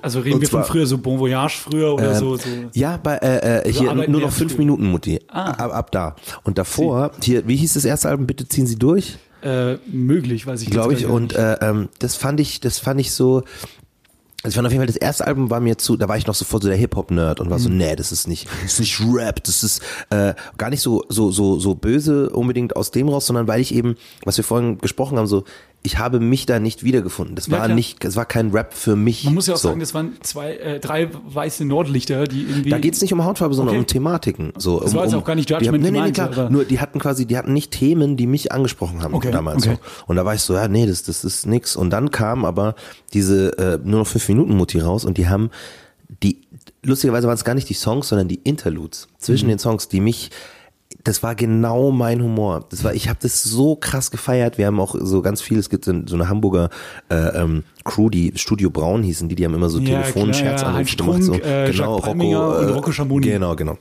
Also reden Und wir von zwar- früher so Bon Voyage früher oder Ähm, so, so. Ja, bei äh, äh, hier nur noch fünf früh. Minuten, Mutti. Ah. Ab, ab da. Und davor, hier, wie hieß das erste Album? Bitte ziehen Sie durch. Äh, möglich, weiß ich jetzt glaube ich. Und nicht. äh, ähm, das fand ich, das fand ich so. Also ich fand auf jeden Fall, das erste Album war mir zu, da war ich noch sofort so der Hip-Hop-Nerd und war Mhm. so, nee, das ist nicht, das ist nicht Rap, das ist äh, gar nicht so, so, so, so böse unbedingt aus dem raus, sondern weil ich eben, was wir vorhin gesprochen haben, so, ich habe mich da nicht wiedergefunden. Das Ja, war klar. nicht, es war kein Rap für mich. Man muss ja auch so. sagen, das waren zwei, äh, drei weiße Nordlichter, die irgendwie. Da geht's nicht um Hautfarbe, sondern Okay. um Thematiken. So, Das um, war jetzt um, auch gar nicht die haben- Judgment nee, nee, nee, klar. aber- Nur die hatten quasi, die hatten nicht Themen, die mich angesprochen haben Okay, damals okay. so. Und da war ich so, ja, nee, das, das ist nix. Und dann kam aber diese äh, nur noch fünf Minuten Mutti raus und die haben die lustigerweise waren es gar nicht die Songs, sondern die Interludes zwischen Mhm. den Songs, die mich das war genau mein Humor. Das war, ich habe das so krass gefeiert. Wir haben auch so ganz viel. Es gibt so so eine Hamburger äh, ähm, Crew, die Studio Braun hießen, die die haben immer so Ja, Telefonscherz klar, ja. Gemacht. So. Strunk, äh, Jacques Palminger und Rocco Schamoni. Genau, genau.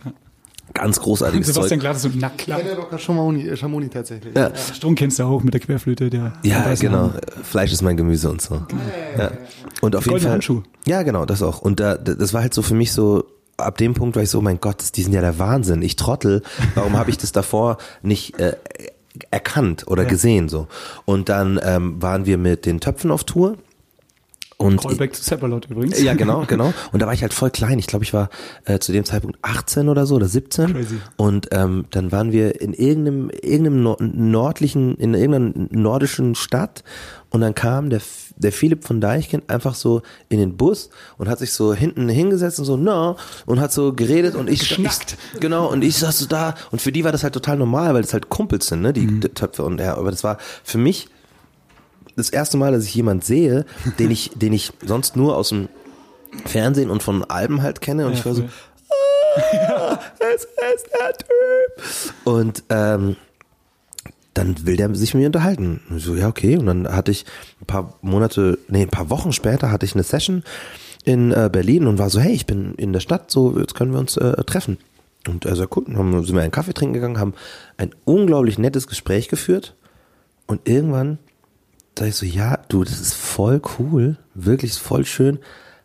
Ganz großartiges [LAUGHS] Sebastian Zeug. Glatt so, na klar. Der Rocker Schamoni, äh, Schamoni tatsächlich. Ja. Strom kennst du auch mit der Querflöte, der. Ja, genau. Fleisch ist mein Gemüse und so. Ja. Und auf jeden Goldene Fall. Handschuh. Ja, genau, das auch. Und da, das war halt so für mich so, ab dem Punkt war ich so, oh mein Gott, die sind ja der Wahnsinn. Ich trottel. Warum habe ich das davor nicht äh, erkannt oder Ja. gesehen so? Und dann ähm, waren wir mit den Töpfen auf Tour. Und Callback zu Seppalot übrigens. ja, genau, genau. Und da war ich halt voll klein. Ich glaube, ich war äh, zu dem Zeitpunkt 18 oder so oder 17. Crazy. Und ähm, dann waren wir in irgendeinem, irgendeinem Nor- nördlichen, in irgendeiner nordischen Stadt. Und dann kam der, der Philipp von Deichkind einfach so in den Bus und hat sich so hinten hingesetzt und so, na, und hat so geredet und ich, Geschnackt. ich genau, und ich saß so da. Und für die war das halt total normal, weil das halt Kumpels sind, ne, die Mhm. Töpfe und ja, aber das war für mich das erste Mal, dass ich jemand sehe, den ich, den ich sonst nur aus dem Fernsehen und von Alben halt kenne. Und Ja, ich war so, ah, [LAUGHS] es ist der Typ. Und ähm, dann will der sich mit mir unterhalten. Und ich so, ja, okay. Und dann hatte ich ein paar Monate, nee, ein paar Wochen später hatte ich eine Session in äh, Berlin und war so, hey, ich bin in der Stadt, so, jetzt können wir uns äh, treffen. Und er sagt, cool, dann haben, sind wir einen Kaffee trinken gegangen, haben ein unglaublich nettes Gespräch geführt. Und irgendwann sag ich so, ja, du, das ist voll cool, wirklich voll schön.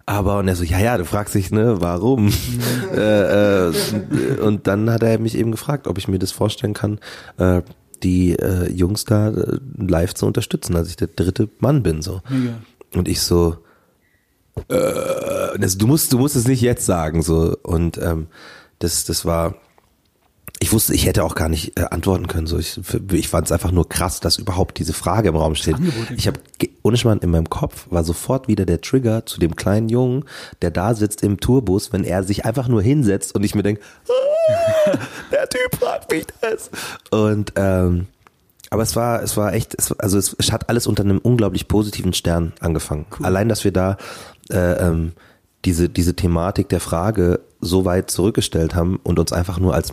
Aber und er so, ja, ja, du fragst dich, ne, warum? [LAUGHS] äh, äh, und dann hat er mich eben gefragt, ob ich mir das vorstellen kann, äh, die äh, Jungs da äh, live zu unterstützen, als ich der dritte Mann bin, so. Mega. Und ich so, äh, das, du musst, du musst es nicht jetzt sagen, so. Und ähm, das, das war, ich wusste, ich hätte auch gar nicht äh, antworten können. So, ich, ich fand es einfach nur krass, dass überhaupt diese Frage im Raum steht. Ich habe ohne Schmarrn in meinem Kopf war sofort wieder der Trigger zu dem kleinen Jungen, der da sitzt im Tourbus, wenn er sich einfach nur hinsetzt und ich mir denke, ah, [LAUGHS] der Typ fragt mich das. Und ähm, aber es war, es war echt, es, also es, es hat alles unter einem unglaublich positiven Stern angefangen. Allein, dass wir da äh, ähm, diese, diese Thematik der Frage so weit zurückgestellt haben und uns einfach nur als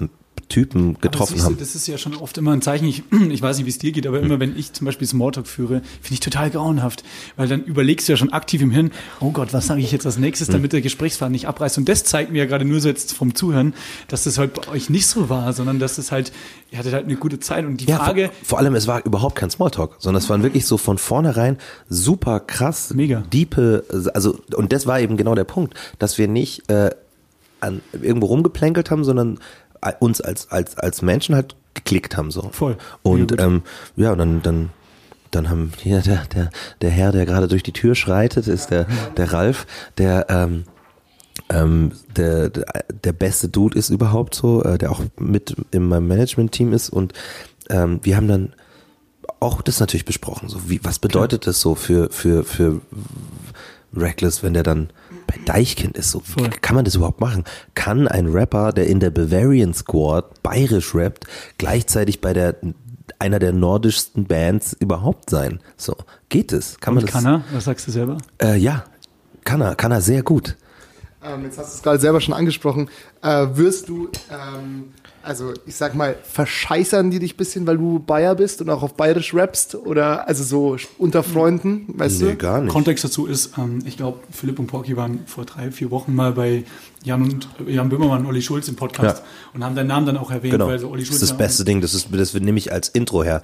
Typen getroffen haben. Das ist ja schon oft immer ein Zeichen, ich, [CLEARS THROAT] ich weiß nicht, wie es dir geht, aber immer wenn ich zum Beispiel Smalltalk führe, finde ich total grauenhaft. Weil dann überlegst du ja schon aktiv im Hirn, oh Gott, was sage ich jetzt als nächstes, damit der Gesprächsfaden nicht abreißt. Und das zeigt mir ja gerade nur so jetzt vom Zuhören, dass das halt bei euch nicht so war, sondern dass das halt, ihr hattet halt eine gute Zeit. Und die Ja, Frage, vor, vor allem, es war überhaupt kein Smalltalk, sondern es waren wirklich so von vornherein super krass, Mega. diepe, also, und das war eben genau der Punkt, dass wir nicht äh, an, irgendwo rumgeplänkelt haben, sondern uns als, als, als Menschen halt geklickt haben, so. Voll. Und, gut. ähm, ja, und dann, dann, dann haben [LAUGHS] hier der, der, der Herr, der gerade durch die Tür schreitet, ist der, der Ralf, der, ähm, ähm, der, der, beste Dude ist überhaupt so, äh, der auch mit in meinem Management-Team ist und ähm, wir haben dann auch das natürlich besprochen, so wie, was bedeutet das so für, für, für Reckless, wenn der dann bei Deichkind ist, so, Voll. kann man das überhaupt machen? Kann ein Rapper, der in der Bavarian Squad bayerisch rappt, gleichzeitig bei der, einer der nordischsten Bands überhaupt sein? So, geht es? Kann man und das? kann er, was sagst du selber? Äh, ja, kann er, kann er sehr gut. Ähm, jetzt hast du es gerade selber schon angesprochen. Äh, wirst du, ähm, also ich sag mal, verscheißern die dich ein bisschen, weil du Bayer bist und auch auf Bayerisch rappst? Oder also so unter Freunden, weißt Nee, du? gar nicht. Kontext dazu ist, ähm, ich glaube, Philipp und Porky waren vor drei, vier Wochen mal bei Jan und Jan Böhmermann und Olli Schulz im Podcast Ja. und haben deinen Namen dann auch erwähnt, Genau. weil so Olli Das Schulz ist das beste Ding, das ist, das nehme ich als Intro her.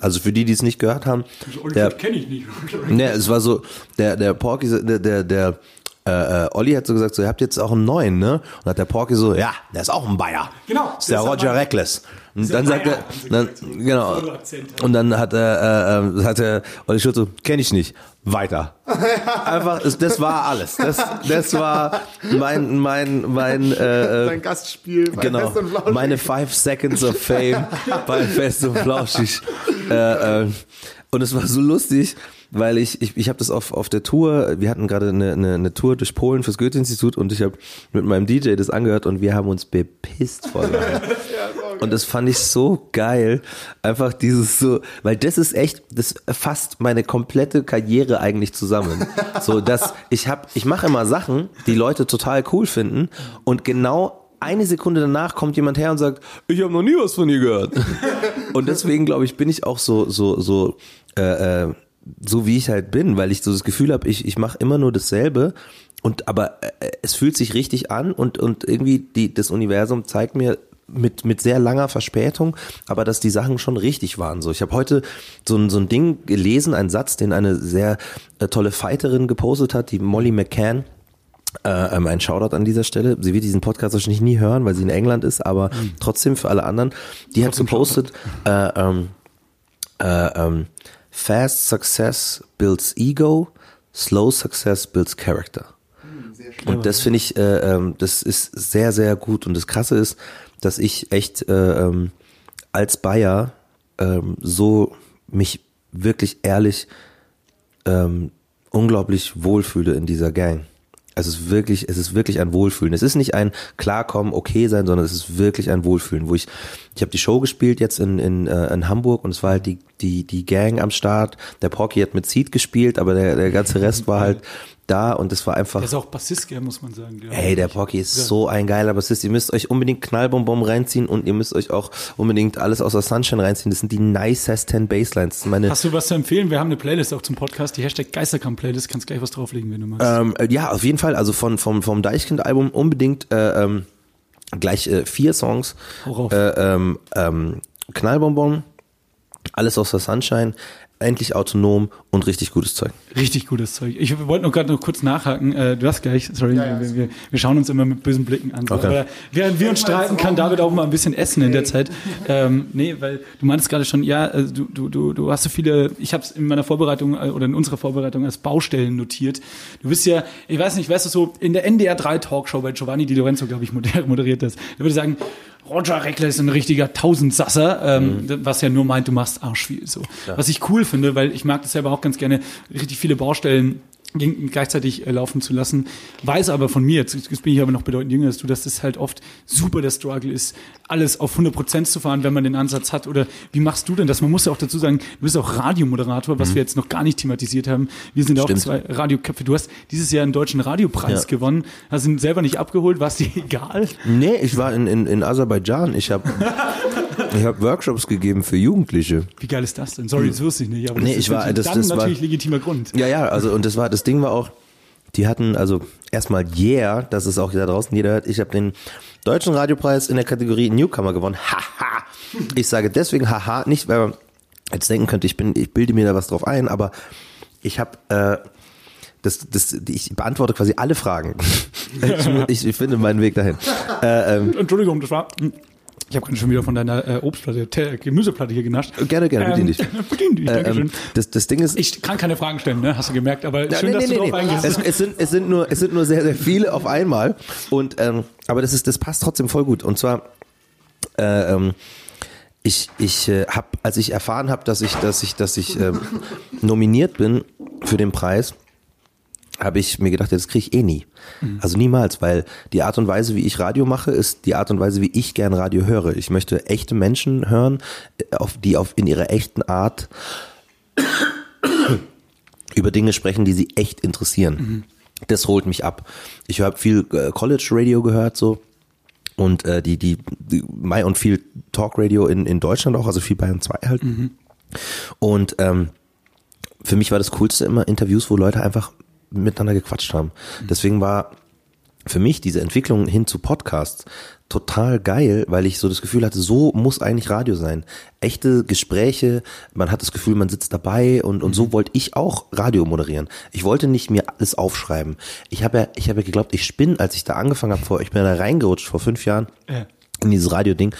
Also für die, die es nicht gehört haben, Also Olli der, Schulz kenne ich nicht. [LAUGHS] ne, es war so, der, der Porky, der, der, der äh, äh, Olli hat so gesagt, so, ihr habt jetzt auch einen neuen, ne? Und hat der Porky so, ja, der ist auch ein Bayer. Genau, ist der der Roger Reckless. Und dann sagt er, dann, genau. Und dann hat er, äh, äh, hat der Olli Schulz so, kenne ich nicht. Weiter. [LAUGHS] Einfach, das war alles. Das, das war mein, mein, mein, äh, äh, Dein Gastspiel bei Genau, Fest und Flauschig. meine Five Seconds of Fame [LAUGHS] bei Fest und Flauschig. Äh, äh, und es war so lustig, weil ich, ich, ich habe das auf, auf der Tour, wir hatten gerade eine, eine, eine Tour durch Polen fürs Goethe-Institut und ich habe mit meinem DJ das angehört und wir haben uns bepisst vor. [LAUGHS] Und das fand ich so geil. Einfach dieses so, weil das ist echt, das fasst meine komplette Karriere eigentlich zusammen. [LAUGHS] So, dass ich hab, ich mache immer Sachen, die Leute total cool finden und genau eine Sekunde danach kommt jemand her und sagt, ich habe noch nie was von ihr gehört. [LAUGHS] Und deswegen glaube ich, bin ich auch so so so äh, äh, so wie ich halt bin, weil ich so das Gefühl habe, ich ich mache immer nur dasselbe und aber äh, es fühlt sich richtig an und und irgendwie die das Universum zeigt mir mit mit sehr langer Verspätung, aber dass die Sachen schon richtig waren. So, ich habe heute so ein so ein Ding gelesen, einen Satz, den eine sehr äh, tolle Fighterin gepostet hat, die Molly McCann. Äh, ähm, ein Shoutout an dieser Stelle. Sie wird diesen Podcast wahrscheinlich nie hören, weil sie in England ist, aber trotzdem für alle anderen. Die hat gepostet, äh, ähm, äh, ähm, Fast Success builds Ego, Slow Success builds Character. Und das finde ich, äh, ähm, das ist sehr, sehr gut. Und das Krasse ist, dass ich echt äh, ähm, als Bayer ähm, so mich wirklich ehrlich ähm, unglaublich wohlfühle in dieser Gang. Es ist wirklich, es ist wirklich ein Wohlfühlen. Es ist nicht ein Klarkommen, okay sein, sondern es ist wirklich ein Wohlfühlen. Wo ich, ich habe die Show gespielt jetzt in, in, äh, in Hamburg und es war halt die, die, die Gang am Start. Der Porky hat mit Seed gespielt, aber der, der ganze Rest war halt da und es war einfach. Der ist auch Bassist, gell, muss man sagen. Ja. Ey, der Porky ist so ein geiler Bassist. Ihr müsst euch unbedingt Knallbonbon reinziehen und ihr müsst euch auch unbedingt alles aus der Sunshine reinziehen. Das sind die nicest 10 Basslines. Meine, Hast du was zu empfehlen? Wir haben eine Playlist auch zum Podcast, die Hashtag Geisterkamp-Playlist. Kannst gleich was drauflegen, wenn du magst. ähm, äh, ja, auf jeden Fall. Also von, vom, vom Deichkind-Album unbedingt äh, ähm, gleich äh, vier Songs. Äh, ähm, ähm, Knallbonbon, alles aus der Sunshine, endlich autonom und richtig gutes Zeug. Richtig gutes Zeug. Ich wollte nur gerade noch kurz nachhaken. Äh, du hast gleich, sorry, ja, wir, wir, wir schauen uns immer mit bösen Blicken an. Okay. Aber während wir uns streiten, kann David auch mal ein bisschen essen in der Zeit. Ähm, nee, weil du meintest gerade schon, ja, äh, du, du, du, du hast so viele, ich habe es in meiner Vorbereitung äh, oder in unserer Vorbereitung als Baustellen notiert. Du bist ja, ich weiß nicht, weißt du so, in der NDR 3 Talkshow bei Giovanni Di Lorenzo, glaube ich, moder- [LAUGHS] moderiert das. Da würde ich sagen, Roger Reckler ist ein richtiger Tausendsasser, ähm, was ja nur meint, du machst arschviel. So. Was ich cool finde, weil ich mag das selber auch ganz gerne, richtig viele Baustellen gleichzeitig äh, laufen zu lassen. Weiß aber von mir, jetzt, jetzt bin ich aber noch bedeutend jünger als du, dass das halt oft super der Struggle ist, alles auf 100 Prozent zu fahren, wenn man den Ansatz hat. Oder wie machst du denn das? Man muss ja auch dazu sagen, du bist auch Radiomoderator, was wir jetzt noch gar nicht thematisiert haben. Wir sind ja auch Mhm. Zwei Radioköpfe. Du hast dieses Jahr einen deutschen Radiopreis Ja. gewonnen, hast ihn selber nicht abgeholt, war es dir [LAUGHS] egal? Nee, ich war in, in, in Aserbaidschan. Ich habe [LAUGHS] ich hab Workshops gegeben für Jugendliche. Wie geil ist das denn? Sorry, das wusste ich nicht. Aber Nee, das ist ich war- natürlich das- dann das war- natürlich legitimer Grund. Ja, ja, also und das war das Ding war auch, die hatten also erstmal Yeah, das ist auch da draußen jeder hört, ich habe den deutschen Radiopreis in der Kategorie Newcomer gewonnen. [LAUGHS] Haha. Ich sage deswegen haha, nicht weil man jetzt denken könnte, ich bin ich bilde mir da was drauf ein, aber ich habe äh, das, das, ich beantworte quasi alle Fragen. [LAUGHS] Ich, ich finde meinen Weg dahin. Äh, ähm, Entschuldigung, das war. Ich habe gerade schon wieder von deiner äh, Obstplatte, Te- Gemüseplatte hier genascht. Gerne, gerne, bedien Ähm, dich. [LAUGHS] bedien dich, äh, Dankeschön. ähm, das, das Ding ist, Ich kann keine Fragen stellen, ne? Hast du gemerkt, aber schön, dass du drauf eingehst. Es, es, sind, es, sind nur, es sind nur sehr, sehr viele auf einmal. Und ähm, aber das ist, das passt trotzdem voll gut. Und zwar, äh, ähm, ich, ich äh, habe, als ich erfahren habe, dass ich, dass ich, dass ich ähm, nominiert bin für den Preis, habe ich mir gedacht, das kriege ich eh nie. Also niemals, weil die Art und Weise, wie ich Radio mache, ist die Art und Weise, wie ich gern Radio höre. Ich möchte echte Menschen hören, äh, auf, die auf in ihrer echten Art [COUGHS] über Dinge sprechen, die sie echt interessieren. Das holt mich ab. Ich habe viel äh, College Radio gehört so und äh, die die, die Mai und viel Talk Radio in in Deutschland auch, also viel Bayern 2 halt. Und ähm, für mich war das coolste immer Interviews, wo Leute einfach miteinander gequatscht haben. Deswegen war für mich diese Entwicklung hin zu Podcasts total geil, weil ich so das Gefühl hatte, so muss eigentlich Radio sein. Echte Gespräche, man hat das Gefühl, man sitzt dabei und, und so wollte ich auch Radio moderieren. Ich wollte nicht mir alles aufschreiben. Ich habe ja, ich habe ja geglaubt, ich spinne, als ich da angefangen habe, vor, ich bin da reingerutscht vor fünf Jahren Ja. In dieses Radio-Ding.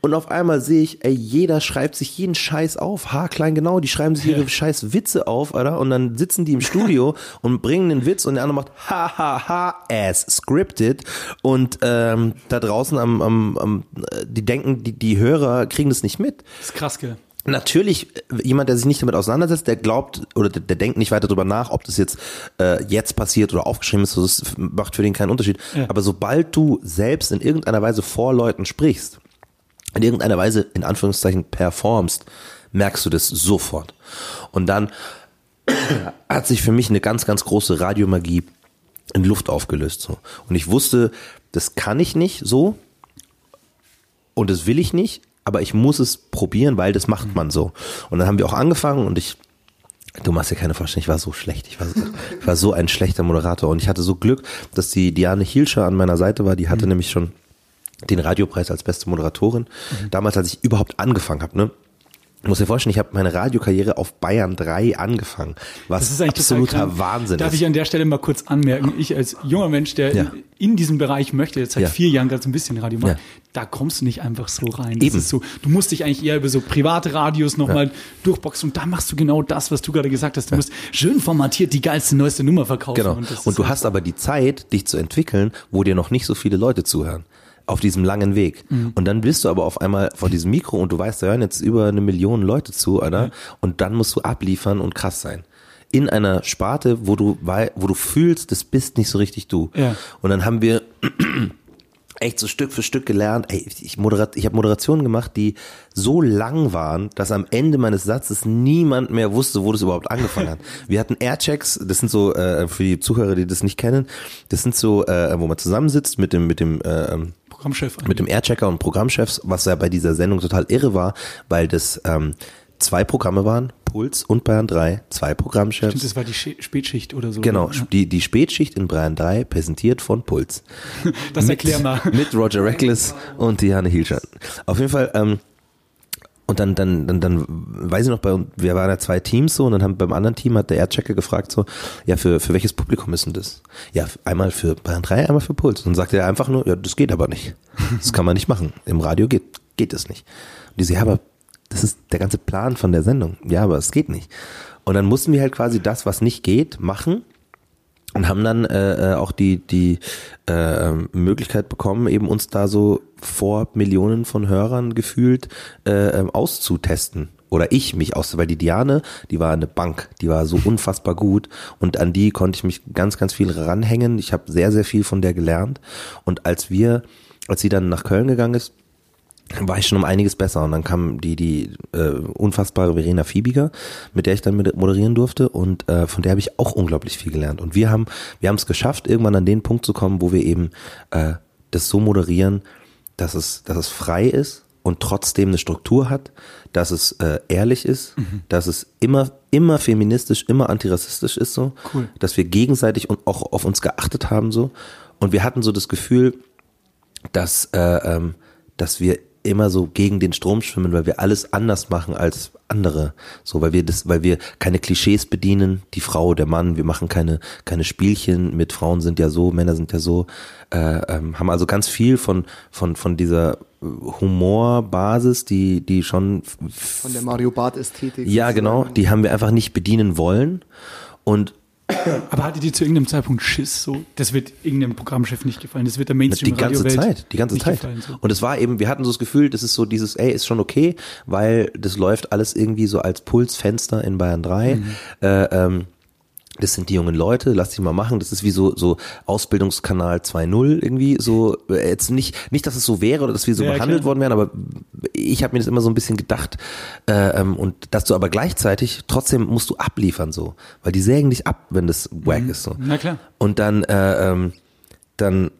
Und auf einmal sehe ich, ey, jeder schreibt sich jeden Scheiß auf, haarklein genau, die schreiben sich ihre scheiß Witze auf, Alter, und dann sitzen die im Studio [LAUGHS] und bringen den Witz und der andere macht ha ha ha as scripted und ähm, da draußen am, am, am äh, die denken, die, die Hörer kriegen das nicht mit. Das ist krass, gell? Natürlich, äh, jemand, der sich nicht damit auseinandersetzt, der glaubt oder der, der denkt nicht weiter drüber nach, ob das jetzt äh, jetzt passiert oder aufgeschrieben ist, das macht für den keinen Unterschied. Ja. Aber sobald du selbst in irgendeiner Weise vor Leuten sprichst, in irgendeiner Weise in Anführungszeichen performst, merkst du das sofort. Und dann [CLEARS THROAT] hat sich für mich eine ganz, ganz große Radiomagie in Luft aufgelöst. So. Und ich wusste, das kann ich nicht so und das will ich nicht, aber ich muss es probieren, weil das macht man so. Und dann haben wir auch angefangen und ich, du machst dir keine Vorstellung, ich war so schlecht, ich war so, ich war so ein schlechter Moderator und ich hatte so Glück, dass die Diane Hielscher an meiner Seite war, die hatte nämlich schon den Radiopreis als beste Moderatorin. Damals, als ich überhaupt angefangen habe, ne? Ich muss dir vorstellen, ich habe meine Radiokarriere auf Bayern 3 angefangen, was Das ist absoluter. Wahnsinn Darf ist. ich an der Stelle mal kurz anmerken, ich als junger Mensch, der Ja. in diesem Bereich möchte, jetzt seit Ja. vier Jahren ganz ein bisschen Radio macht, Ja. da kommst du nicht einfach so rein. Das Eben. So, du musst dich eigentlich eher über so private Radios nochmal durchboxen und da machst du genau das, was du gerade gesagt hast. Du musst schön formatiert die geilste, neueste Nummer verkaufen. Genau. Und, Und du hast aber die Zeit, dich zu entwickeln, wo dir noch nicht so viele Leute zuhören. Auf diesem langen Weg. Mhm. Und dann bist du aber auf einmal vor diesem Mikro und du weißt, da hören jetzt über eine Million Leute zu, Alter. Und dann musst du abliefern und krass sein. In einer Sparte, wo du, wo du fühlst, das bist nicht so richtig du. Ja. Und dann haben wir [CLEARS THROAT] echt so Stück für Stück gelernt. Ey, ich, moderat, ich habe Moderationen gemacht, die so lang waren, dass am Ende meines Satzes niemand mehr wusste, wo das überhaupt angefangen hat. [LAUGHS] Wir hatten Airchecks, das sind so äh, für die Zuhörer, die das nicht kennen, das sind so, äh, wo man zusammensitzt mit dem mit dem äh, Programmchef. mit dem Airchecker und Programmchefs, was ja bei dieser Sendung total irre war, weil das ähm, zwei Programme waren, Puls und Bayern 3, zwei Programmchefs. Stimmt, das war die Sch- Spätschicht oder so. Genau, Ja. die, die Spätschicht in Bayern 3, präsentiert von Puls. [LAUGHS] Das erklär mal. Mit Roger Reckless und Diane Hielscher. Auf jeden Fall, ähm, und dann, dann, dann, dann, weiß ich noch, bei, wir waren ja zwei Teams so, und dann haben beim anderen Team hat der Airchecker gefragt so, ja, für, für welches Publikum ist denn das? Ja, einmal für Bayern 3, einmal für Puls. Und dann sagte er einfach nur, ja, das geht aber nicht. Das kann man nicht machen. Im Radio geht, geht es nicht. Und die so, ja, aber das ist der ganze Plan von der Sendung. Ja, aber es geht nicht. Und dann mussten wir halt quasi das, was nicht geht, machen und haben dann äh, äh, auch die die äh, Möglichkeit bekommen, eben uns da so vor Millionen von Hörern gefühlt äh, ähm, auszutesten oder ich mich aus, weil die Diane, die war eine Bank, die war so unfassbar gut und an die konnte ich mich ganz, ganz viel ranhängen. Ich habe sehr, sehr viel von der gelernt und als wir, als sie dann nach Köln gegangen ist, war ich schon um einiges besser und dann kam die die äh, unfassbare Verena Fiebiger, mit der ich dann moderieren durfte und äh, von der habe ich auch unglaublich viel gelernt und wir haben wir haben es geschafft irgendwann an den Punkt zu kommen, wo wir eben äh, das so moderieren, dass es dass es frei ist und trotzdem eine Struktur hat, dass es äh, ehrlich ist, mhm. dass es immer immer feministisch, immer antirassistisch ist so, cool. dass wir gegenseitig und auch auf uns geachtet haben so und wir hatten so das Gefühl, dass äh, ähm, dass wir immer so gegen den Strom schwimmen, weil wir alles anders machen als andere. So, weil wir das, weil wir keine Klischees bedienen, die Frau, der Mann, wir machen keine, keine Spielchen. Mit Frauen sind ja so, Männer sind ja so, äh, ähm, haben also ganz viel von, von, von dieser Humorbasis, die, die schon von der Mario Bart Ästhetik. Ja, genau, die haben wir einfach nicht bedienen wollen. Und [COUGHS] aber hattet ihr zu irgendeinem Zeitpunkt Schiss so? Das wird irgendeinem Programmchef nicht gefallen. Das wird der Mainstream Die ganze Zeit, die ganze Zeit. Gefallen, so. Und es war eben, wir hatten so das Gefühl, das ist so dieses, ey, ist schon okay, weil das läuft alles irgendwie so als Pulsfenster in Bayern 3. Mhm. Äh, ähm, das sind die jungen Leute, lass dich mal machen. Das ist wie so, so Ausbildungskanal 2.0 irgendwie. So, äh, jetzt nicht, nicht, dass es so wäre oder dass wir so ja, behandelt klar. worden wären, aber ich habe mir das immer so ein bisschen gedacht. Äh, ähm, und dass du aber gleichzeitig, trotzdem musst du abliefern so. Weil die sägen dich ab, wenn das wack mhm. ist. So. Na klar. Und dann, äh, ähm, dann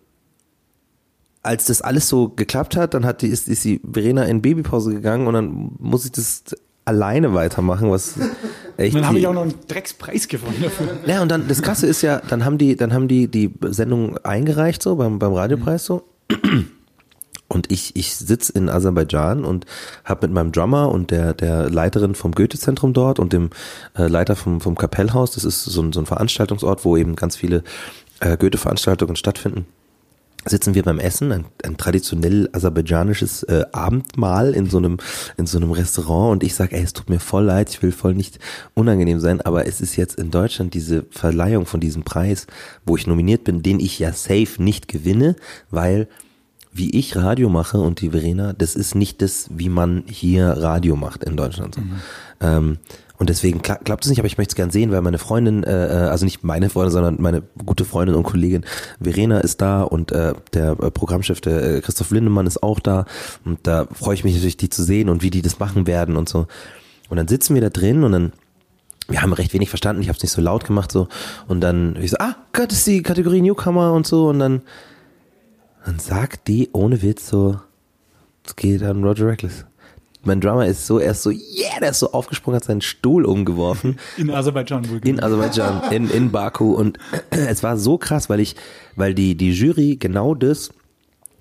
als das alles so geklappt hat, dann hat die, ist, ist die Verena in Babypause gegangen und dann muss ich das alleine weitermachen, was echt. dann habe ich auch noch einen Dreckspreis gewonnen dafür. Ja, und dann, das Krasse ist ja, dann haben die, dann haben die die Sendung eingereicht, so beim, beim Radiopreis so. Und ich, ich sitze in Aserbaidschan und habe mit meinem Drummer und der, der Leiterin vom Goethe-Zentrum dort und dem äh, Leiter vom, vom Kapellhaus, das ist so ein, so ein Veranstaltungsort, wo eben ganz viele äh, Goethe-Veranstaltungen stattfinden sitzen wir beim Essen, ein, ein traditionell aserbaidschanisches äh, Abendmahl in so einem in so einem Restaurant und ich sage, ey, es tut mir voll leid, ich will voll nicht unangenehm sein, aber es ist jetzt in Deutschland diese Verleihung von diesem Preis, wo ich nominiert bin, den ich ja safe nicht gewinne, weil wie ich Radio mache und die Verena, das ist nicht das, wie man hier Radio macht in Deutschland. So. Mhm. Ähm, und deswegen kla klappt es nicht, aber ich möchte es gern sehen, weil meine Freundin, äh, äh, also nicht meine Freundin, sondern meine gute Freundin und Kollegin Verena ist da und äh, der äh, Programmchef, der äh, Christoph Lindemann ist auch da. Und da freue ich mich natürlich, die zu sehen und wie die das machen werden und so. Und dann sitzen wir da drin und dann wir haben recht wenig verstanden, ich habe es nicht so laut gemacht so und dann ich so, ah, Gott, ist die Kategorie Newcomer und so und dann dann sagt die ohne Witz so, es geht an Roger Reckless mein Drummer ist so, er ist so, yeah, der ist so aufgesprungen, hat seinen Stuhl umgeworfen. [LAUGHS] In Aserbaidschan wohl. In Aserbaidschan, in, in Baku. Und [CLEARS THROAT] es war so krass, weil ich, weil die, die Jury genau das,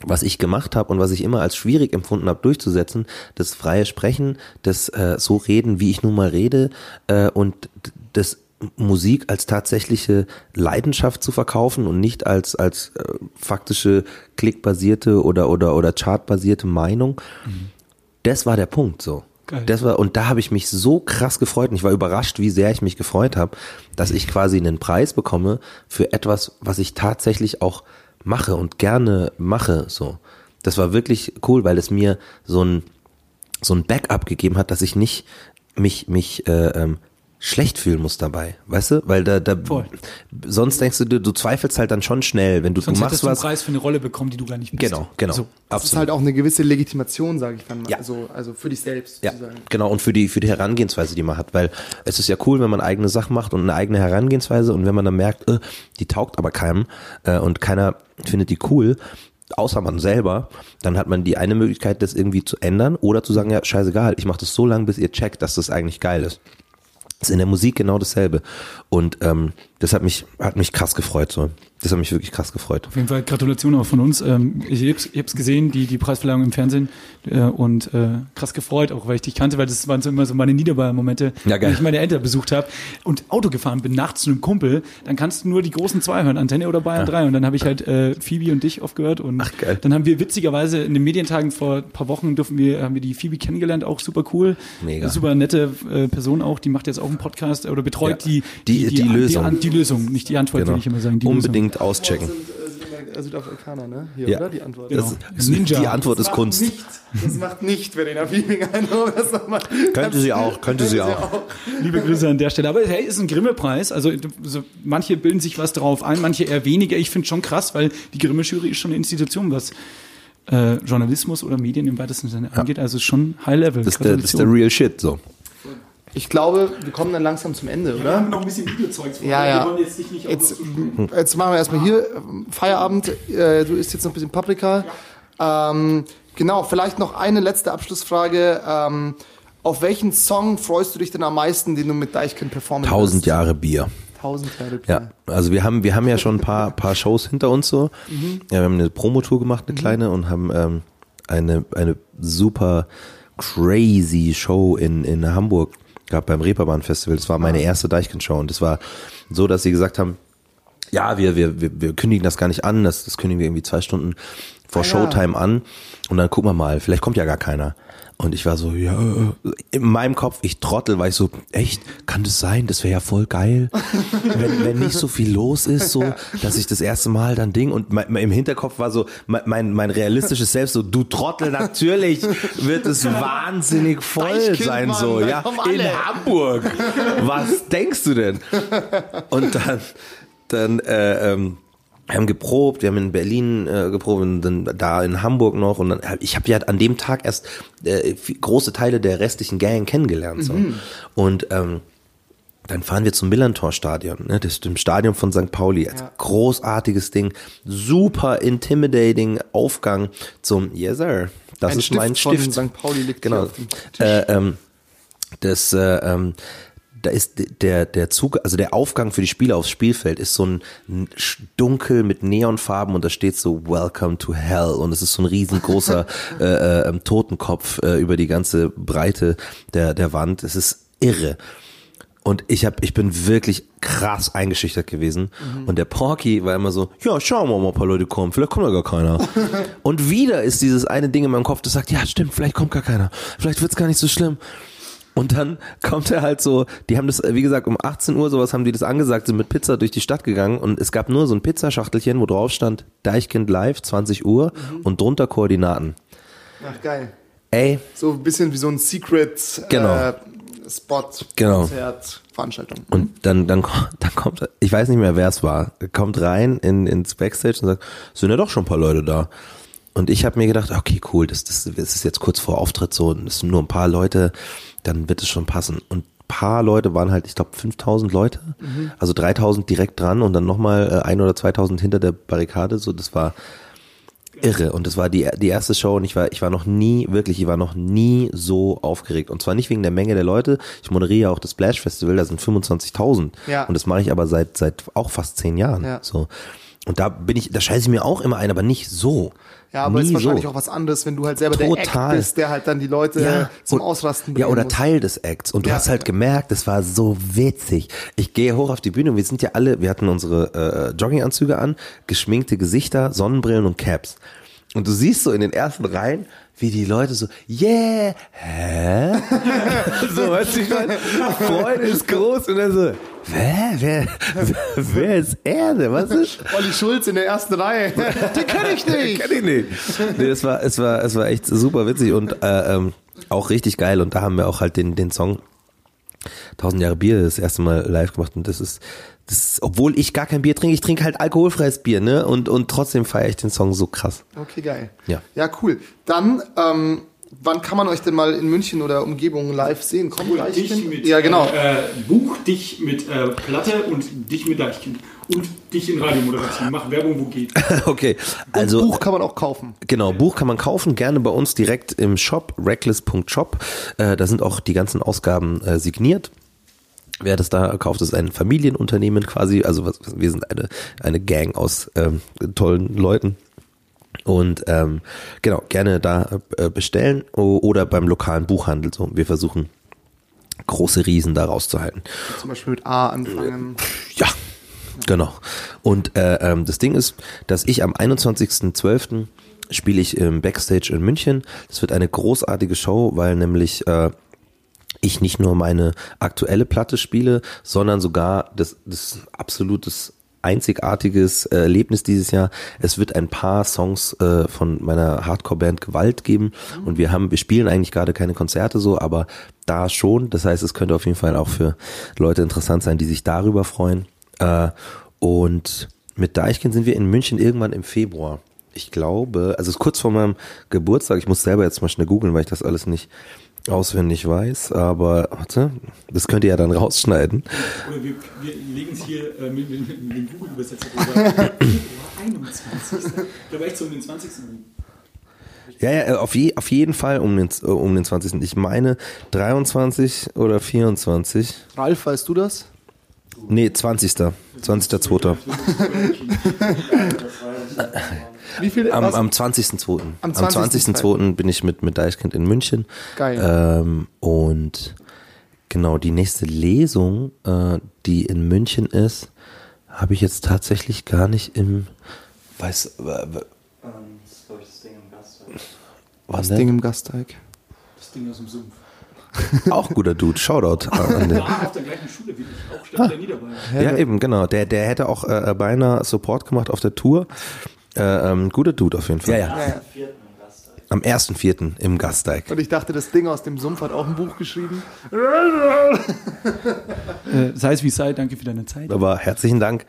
was ich gemacht habe und was ich immer als schwierig empfunden habe durchzusetzen, das freie Sprechen, das äh, so reden, wie ich nun mal rede äh, und das Musik als tatsächliche Leidenschaft zu verkaufen und nicht als als äh, faktische klickbasierte oder oder oder chartbasierte Meinung. Mhm das war der Punkt so. Geil. Das war, und da habe ich mich so krass gefreut und ich war überrascht, wie sehr ich mich gefreut habe, dass ich quasi einen Preis bekomme für etwas, was ich tatsächlich auch mache und gerne mache. So, das war wirklich cool, weil es mir so ein so ein Backup gegeben hat, dass ich nicht mich mich äh, ähm, schlecht fühlen muss dabei, weißt du? Weil da, da Voll. sonst denkst du, du, du zweifelst halt dann schon schnell, wenn du, sonst du machst was. Du einen Preis für eine Rolle bekommen, die du gar nicht bist. Genau, genau. So. Das ist halt auch eine gewisse Legitimation, sage ich dann mal. Ja. Also, also für dich selbst. Ja, sozusagen. genau. Und für die, für die Herangehensweise, die man hat, weil es ist ja cool, wenn man eigene Sachen macht und eine eigene Herangehensweise und wenn man dann merkt, äh, die taugt aber keinem äh, und keiner findet die cool, außer man selber, dann hat man die eine Möglichkeit, das irgendwie zu ändern oder zu sagen, ja, scheißegal, ich mache das so lange, bis ihr checkt, dass das eigentlich geil ist ist in der Musik genau dasselbe. Und ähm, das hat mich, hat mich krass gefreut. So. Das hat mich wirklich krass gefreut. Auf jeden Fall Gratulation auch von uns. Ähm, ich hab's, ich hab's gesehen, die, die Preisverleihung im Fernsehen äh, und äh, krass gefreut, auch weil ich dich kannte, weil das waren so immer so meine Niederbayern-Momente, ja, wenn ich meine Eltern besucht habe und Auto gefahren bin, nachts zu einem Kumpel, dann kannst du nur die großen zwei hören, Antenne oder Bayern ja. 3 und dann habe ich halt äh, Phoebe und dich oft gehört und Ach, geil. dann haben wir witzigerweise in den Medientagen vor ein paar Wochen dürfen wir, haben wir die Phoebe kennengelernt, auch super cool. Mega. Super nette äh, Person auch, die macht jetzt auch einen Podcast oder betreut ja. die, die, die, die, die, Lösung. Die, die, Lösung, nicht die Antwort, genau. will ich immer sagen. Unbedingt Lösung. Auschecken. äh, Südafrikaner, ne? Hier, Ja. oder? Die Antwort. Das, ist- Ninja. Die Antwort ist macht Kunst. Nicht, das macht nicht Verena Fiebing Eindruck. [LAUGHS] Das nochmal- Könnte sie auch, könnte sie auch. Liebe Grüße an der Stelle. Aber hey, ist ein Grimme-Preis. Also so, manche bilden sich was darauf ein, manche eher weniger. Ich finde schon krass, weil die Grimme-Jury ist schon eine Institution, was äh, Journalismus oder Medien im weitesten Sinne angeht. Also schon High Level. Das ist, der, das ist der real shit, so. Ich glaube, wir kommen dann langsam zum Ende, oder? noch ein bisschen Videozeugs vor. Ja, ja. Wir wollen jetzt dich nicht auch Jetzt, jetzt machen wir erstmal hier ähm, Feierabend. Äh, Du isst jetzt noch ein bisschen Paprika. Ähm, genau, vielleicht noch eine letzte Abschlussfrage. Ähm, auf welchen Song freust du dich denn am meisten, den du mit Deichkind performen Tausend wirst? Jahre Bier. Tausend Jahre. Ja, also wir haben, wir haben ja schon ein paar, paar Shows hinter uns so. Ja, wir haben eine Promotour gemacht, eine kleine, und haben ähm, eine, eine super crazy Show in, in Hamburg gehabt beim Reeperbahn Festival. Das war meine erste Deichkind-Show und das war so, dass sie gesagt haben, ja, wir, wir, wir, wir kündigen das gar nicht an, das, das kündigen wir irgendwie zwei Stunden vor Ah, ja. Showtime an und dann gucken wir mal, vielleicht kommt ja gar keiner. Und ich war so, ja, in meinem Kopf, ich trottel, war ich so, echt, kann das sein? Das wäre ja voll geil, [LAUGHS] wenn, wenn nicht so viel los ist, so, dass ich das erste Mal dann Ding und mein, im Hinterkopf war so, mein, mein, mein realistisches Selbst so, du Trottel, natürlich wird es [LAUGHS] wahnsinnig voll sein, Mann, so, ja, in. Hamburg. Was denkst du denn? Und dann, dann, äh, ähm, wir haben geprobt, wir haben in Berlin äh, geprobt und dann da in Hamburg noch und dann, ich habe ja an dem Tag erst äh, große Teile der restlichen Gang kennengelernt so. und ähm, dann fahren wir zum Millantor-Stadion, ne, das ist dem Stadion von St. Pauli, als großartiges Ding, super intimidating Aufgang zum Yes Sir, das Ein ist mein Stift Stift. von St. Pauli liegt genau. Äh, ähm, das äh, ähm, da ist der der Zug, also der Aufgang für die Spieler aufs Spielfeld ist so ein dunkel mit Neonfarben und da steht so Welcome to Hell und es ist so ein riesengroßer [LAUGHS] äh, äh, ähm, Totenkopf äh, über die ganze Breite der der Wand. Es ist irre. Und ich hab, ich bin wirklich krass eingeschüchtert gewesen. Und der Porky war immer so, ja, schauen wir mal, ob ein paar Leute kommen. Vielleicht kommt ja gar keiner. [LAUGHS] und wieder ist dieses eine Ding in meinem Kopf, das sagt, ja, stimmt, vielleicht kommt gar keiner. Vielleicht wird's gar nicht so schlimm. Und dann kommt er halt so, die haben das, wie gesagt, um 18 Uhr sowas haben die das angesagt, sind mit Pizza durch die Stadt gegangen und es gab nur so ein Pizzaschachtelchen, wo drauf stand, Deichkind live, 20 Uhr und drunter Koordinaten. Ach, geil. Ey, So ein bisschen wie so ein Secret Genau. äh, Spot, Genau. Konzert, Veranstaltung. Und dann, dann, [LAUGHS] dann kommt, ich weiß nicht mehr, wer es war, kommt rein in, ins Backstage und sagt, sind ja doch schon ein paar Leute da. Und ich habe mir gedacht, okay, cool, das, das, das ist jetzt kurz vor Auftritt so, und es sind nur ein paar Leute, dann wird es schon passen. Und ein paar Leute waren halt, ich glaube, 5000 Leute, also 3000 direkt dran und dann nochmal äh, ein oder 2000 hinter der Barrikade, so, das war irre. Und das war die, die erste Show und ich war, ich war noch nie, wirklich, ich war noch nie so aufgeregt. Und zwar nicht wegen der Menge der Leute. Ich moderiere ja auch das Splash Festival, da sind 25.000. Ja. Und das mache ich aber seit, seit auch fast zehn Jahren. Ja. So. Und da bin ich, da scheiße ich mir auch immer ein, aber nicht so. Ja, aber Nie ist wahrscheinlich so. auch was anderes, wenn du halt selber der Act Total. bist, der halt dann die Leute zum und- Ausrasten Ja, bringen oder muss. Teil des Acts. Und du Ja, hast halt ja. gemerkt, das war so witzig. Ich gehe hoch auf die Bühne und wir sind ja alle, wir hatten unsere äh, Jogginganzüge an, geschminkte Gesichter, Sonnenbrillen und Caps. Und du siehst so in den ersten Reihen, wie die Leute so, yeah, hä? [LAUGHS] so, weißt du, ich meine, Freude ist groß und dann so, wer, wer, [LAUGHS] wer ist er denn? Was ist? Olli Schulz in der ersten Reihe. [LAUGHS] Den kenn ich nicht. Kenn ich nicht. Nee, es war, es war, es war echt super witzig und äh, ähm, auch richtig geil. Und da haben wir auch halt den, den Song 1000 Jahre Bier das erste Mal live gemacht. Und das ist, das ist, obwohl ich gar kein Bier trinke, ich trinke halt alkoholfreies Bier, ne? Und, und trotzdem feiere ich den Song so krass. Okay, geil. Ja. Ja, cool. Dann, ähm, wann kann man euch denn mal in München oder Umgebung live sehen? Kommt gleich hin? Ja, genau. Äh, buch dich mit äh, Platte und dich mit Deichkind. Und dich in Radiomoderation. Mach Werbung, wo geht. [LAUGHS] Okay, Also, Buch kann man auch kaufen. Genau, Buch kann man kaufen, gerne bei uns direkt im Shop, reckless.shop. Äh, da sind auch die ganzen Ausgaben äh, signiert. Wer das da kauft, ist ein Familienunternehmen quasi. Also was, wir sind eine, eine Gang aus ähm, tollen Leuten. Und ähm, genau, gerne da äh, bestellen oder beim lokalen Buchhandel. So, wir versuchen große Riesen da rauszuhalten. Zum Beispiel mit A anfangen. Ja, genau. Und äh, ähm, das Ding ist, dass ich am 21.12. spiele ich im Backstage in München. Das wird eine großartige Show, weil nämlich äh, ich nicht nur meine aktuelle Platte spiele, sondern sogar das, das absolutes einzigartiges äh, Erlebnis dieses Jahr. Es wird ein paar Songs äh, von meiner Hardcore-Band Gewalt geben und wir haben, wir spielen eigentlich gerade keine Konzerte so, aber da schon. Das heißt, es könnte auf jeden Fall auch für Leute interessant sein, die sich darüber freuen. Äh, und mit Deichkind sind wir in München irgendwann im Februar. Ich glaube, also es ist kurz vor meinem Geburtstag. Ich muss selber jetzt mal schnell googeln, weil ich das alles nicht auswendig weiß. Aber warte, das könnt ihr ja dann rausschneiden. Oder wir, wir legen es hier äh, mit, mit, mit dem Google-Übersetzer [LAUGHS] drüber. 21. Ich glaube echt so um den 20. Ja, ja, auf, je, auf jeden Fall um den, äh, um den 20. Ich meine 23 oder 24. Ralf, weißt du das? Nee, 20. 20.2. [LAUGHS] Wie viel? Am, was? am 20.2. Am Am 20.2. bin ich mit, mit Deichkind in München. Geil. Ähm, und genau, die nächste Lesung, äh, die in München ist, habe ich jetzt tatsächlich gar nicht im. Weiß. w- w- Wann das denn? Ding im Gasteig. Das Ding aus dem Sumpf. [LAUGHS] Auch guter Dude. Shoutout. an den. Ah, auf der gleichen Schule wie ich. Auch Stefan der Niederbayern. Ja, eben, genau. Der, der hätte auch äh, beinahe Support gemacht auf der Tour. Äh, ähm, guter Dude auf jeden Fall. Ja, ja. Am 1.4. im Gasteig. Und ich dachte, das Ding aus dem Sumpf hat auch ein Buch geschrieben. [LAUGHS] Äh, sei es wie es sei, danke für deine Zeit. Aber herzlichen Dank.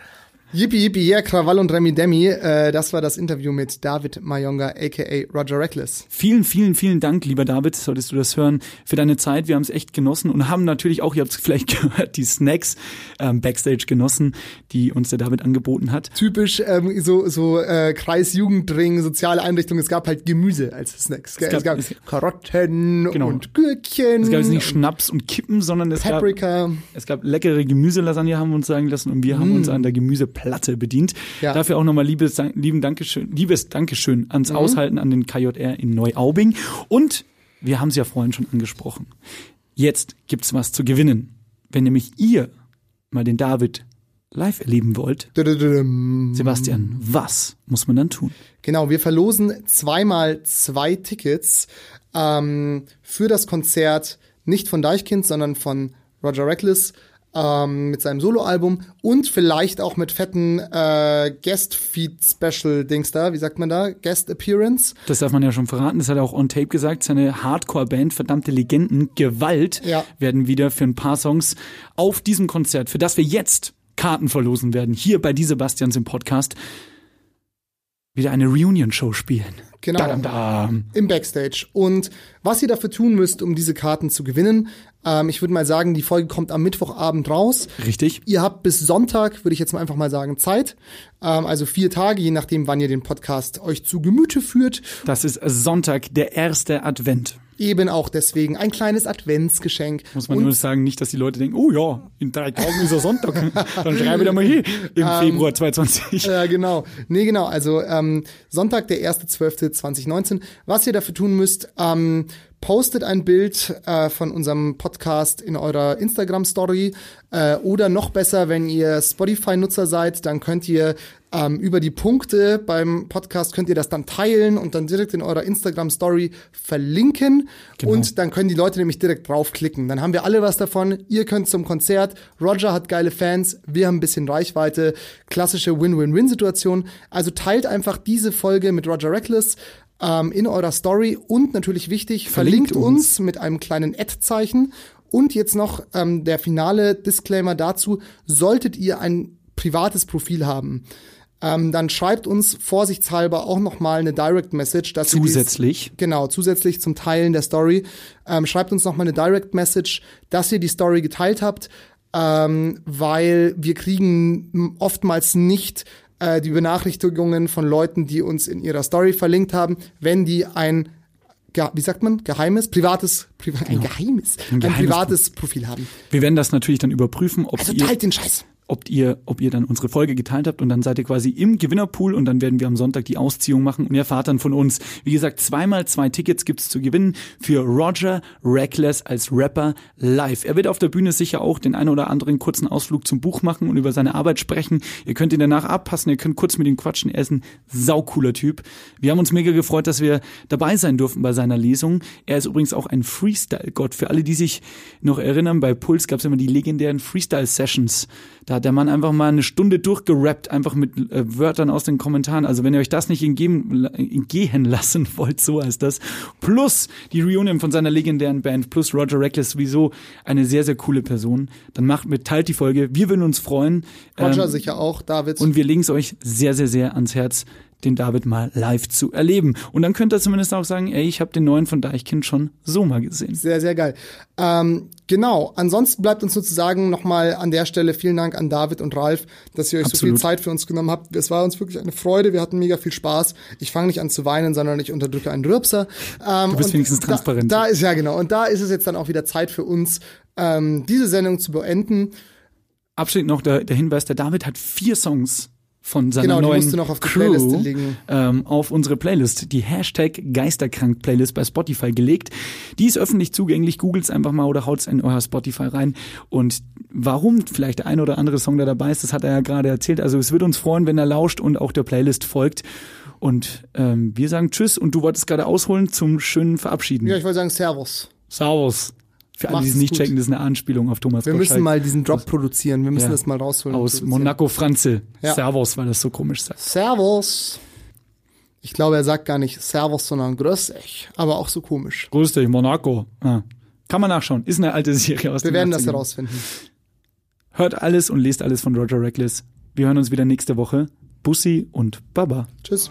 Yippie, yippie, yeah, Krawall und Remi Demi. Äh, das war das Interview mit David Mayonga, a.k.a. Roger Reckless. Vielen, vielen, vielen Dank, lieber David, solltest du das hören, für deine Zeit. Wir haben es echt genossen und haben natürlich auch, ihr habt es vielleicht [LAUGHS] gehört, die Snacks ähm, Backstage genossen, die uns der David angeboten hat. Typisch ähm, so, so äh, Kreisjugendring, soziale Einrichtungen. Es gab halt Gemüse als Snacks. Gell? Es gab- gab, es- Karotten Genau. und Gürkchen. Es gab jetzt nicht Schnaps und Kippen, sondern es gab, Paprika. es gab leckere Gemüselasagne, haben wir uns sagen lassen, und wir haben uns an der Gemüseplatte bedient. Ja. Dafür auch nochmal liebes, lieben Dankeschön, liebes Dankeschön Mhm. ans Aushalten an den KJR in Neuaubing. Und wir haben es ja vorhin schon angesprochen. Jetzt gibt's was zu gewinnen. Wenn nämlich ihr mal den David live erleben wollt. Sebastian, was muss man dann tun? Genau, wir verlosen zweimal zwei Tickets ähm, für das Konzert, nicht von Deichkind, sondern von Roger Reckless ähm, mit seinem Soloalbum und vielleicht auch mit fetten äh, Guest-Feed-Special-Dings da, wie sagt man da? Guest-Appearance. Das darf man ja schon verraten, das hat er auch on tape gesagt, seine Hardcore-Band, verdammte Legenden, Gewalt, Ja. werden wieder für ein paar Songs auf diesem Konzert, für das wir jetzt Karten verlosen werden, hier bei Die Sebastians im Podcast, wieder eine Reunion-Show spielen. Genau. Dadam, dam. im Backstage. Und was ihr dafür tun müsst, um diese Karten zu gewinnen, ähm, ich würde mal sagen, die Folge kommt am Mittwochabend raus. Richtig? Ihr habt bis Sonntag, würde ich jetzt mal einfach mal sagen, Zeit. Ähm, also vier Tage, je nachdem, wann ihr den Podcast euch zu Gemüte führt. Das ist Sonntag, der erste Advent. Eben auch deswegen ein kleines Adventsgeschenk. Muss man Und nur sagen, nicht, dass die Leute denken, oh ja, in drei Tagen ist er Sonntag. [LAUGHS] Dann schreibe da mal hier im Ähm, Februar 2020. Ja, genau. Nee, genau. Also ähm, Sonntag, der 1.12.2019. Was ihr dafür tun müsst, ähm, postet ein Bild äh, von unserem Podcast in eurer Instagram-Story äh, oder noch besser, wenn ihr Spotify-Nutzer seid, dann könnt ihr ähm, über die Punkte beim Podcast könnt ihr das dann teilen und dann direkt in eurer Instagram-Story verlinken und dann können die Leute nämlich direkt draufklicken. Dann haben wir alle was davon. Ihr könnt zum Konzert. Roger hat geile Fans. Wir haben ein bisschen Reichweite. Klassische Win-Win-Win-Situation. Also teilt einfach diese Folge mit Roger Reckless ähm, in eurer Story und natürlich wichtig, verlinkt, Verlinkt uns. mit einem kleinen Ad-Zeichen. Und jetzt noch ähm, der finale Disclaimer dazu. Solltet ihr ein privates Profil haben, ähm, dann schreibt uns vorsichtshalber auch noch mal eine Direct Message, dass ihr dies- Zusätzlich. Genau, zusätzlich zum Teilen der Story. Ähm, schreibt uns noch mal eine Direct Message, dass ihr die Story geteilt habt, ähm, weil wir kriegen oftmals nicht äh, die Benachrichtigungen von Leuten, die uns in ihrer Story verlinkt haben, wenn die ein wie sagt man, geheimes, privates, priva ein geheimes, ein, geheimes privates Profil haben. Wir werden das natürlich dann überprüfen, ob Also ihr teilt den Scheiß. Ob ihr, ob ihr dann unsere Folge geteilt habt und dann seid ihr quasi im Gewinnerpool und dann werden wir am Sonntag die Ausziehung machen und erfahrt dann von uns. Wie gesagt, zweimal zwei Tickets gibt's zu gewinnen für Roger Reckless als Rapper live. Er wird auf der Bühne sicher auch den einen oder anderen kurzen Ausflug zum Buch machen und über seine Arbeit sprechen. Ihr könnt ihn danach abpassen, ihr könnt kurz mit ihm quatschen. Er ist ein saucooler Typ. Wir haben uns mega gefreut, dass wir dabei sein durften bei seiner Lesung. Er ist übrigens auch ein Freestyle-Gott. Für alle, die sich noch erinnern, bei Puls gab's immer die legendären Freestyle-Sessions. Da hat der Mann einfach mal eine Stunde durchgerappt, einfach mit äh, Wörtern aus den Kommentaren. Also wenn ihr euch das nicht entgehen, entgehen lassen [LAUGHS] wollt, so heißt das. Plus die Reunion von seiner legendären Band, plus Roger Reckless sowieso eine sehr, sehr coole Person. Dann macht mit, teilt die Folge. Wir würden uns freuen. Roger ähm, sicher auch, David. Und wir legen es euch sehr, sehr, sehr ans Herz den David mal live zu erleben. Und dann könnt ihr zumindest auch sagen, ey, ich habe den neuen von Deichkind schon so mal gesehen. Sehr, sehr geil. Ähm, genau. Ansonsten bleibt uns sozusagen nochmal an der Stelle vielen Dank an David und Ralf, dass ihr euch Absolut. so viel Zeit für uns genommen habt. Es war uns wirklich eine Freude. Wir hatten mega viel Spaß. Ich fange nicht an zu weinen, sondern ich unterdrücke einen Rübser. Ähm, du bist wenigstens transparent. Da, da ist ja genau. Und da ist es jetzt dann auch wieder Zeit für uns, ähm, diese Sendung zu beenden. Abschließend noch der, der Hinweis, der David hat vier Songs von seiner genau, neuen auf Crew ähm, auf unsere Playlist, die Hashtag Geisterkrank Playlist bei Spotify gelegt. Die ist öffentlich zugänglich. Googles einfach mal oder haut's in euer Spotify rein. Und warum vielleicht der ein oder andere Song da dabei ist, das hat er ja gerade erzählt. Also es wird uns freuen, wenn er lauscht und auch der Playlist folgt. Und ähm, wir sagen Tschüss und du wolltest gerade ausholen zum schönen Verabschieden. Ja, ich wollte sagen Servus. Servus. Für alle, die es nicht gut. checken, das ist eine Anspielung auf Thomas Wir Gottschalk. müssen mal diesen Drop produzieren. Wir müssen ja. das mal rausholen. Aus Monaco Franze. Ja. Servus, weil das so komisch sagt. Servus. Ich glaube, er sagt gar nicht Servus, sondern Grüß dich. Aber auch so komisch. Grüß dich, Monaco. Ah. Kann man nachschauen. Ist eine alte Serie aus Wir werden das herausfinden. Hört alles und lest alles von Roger Reckless. Wir hören uns wieder nächste Woche. Bussi und Baba. Tschüss.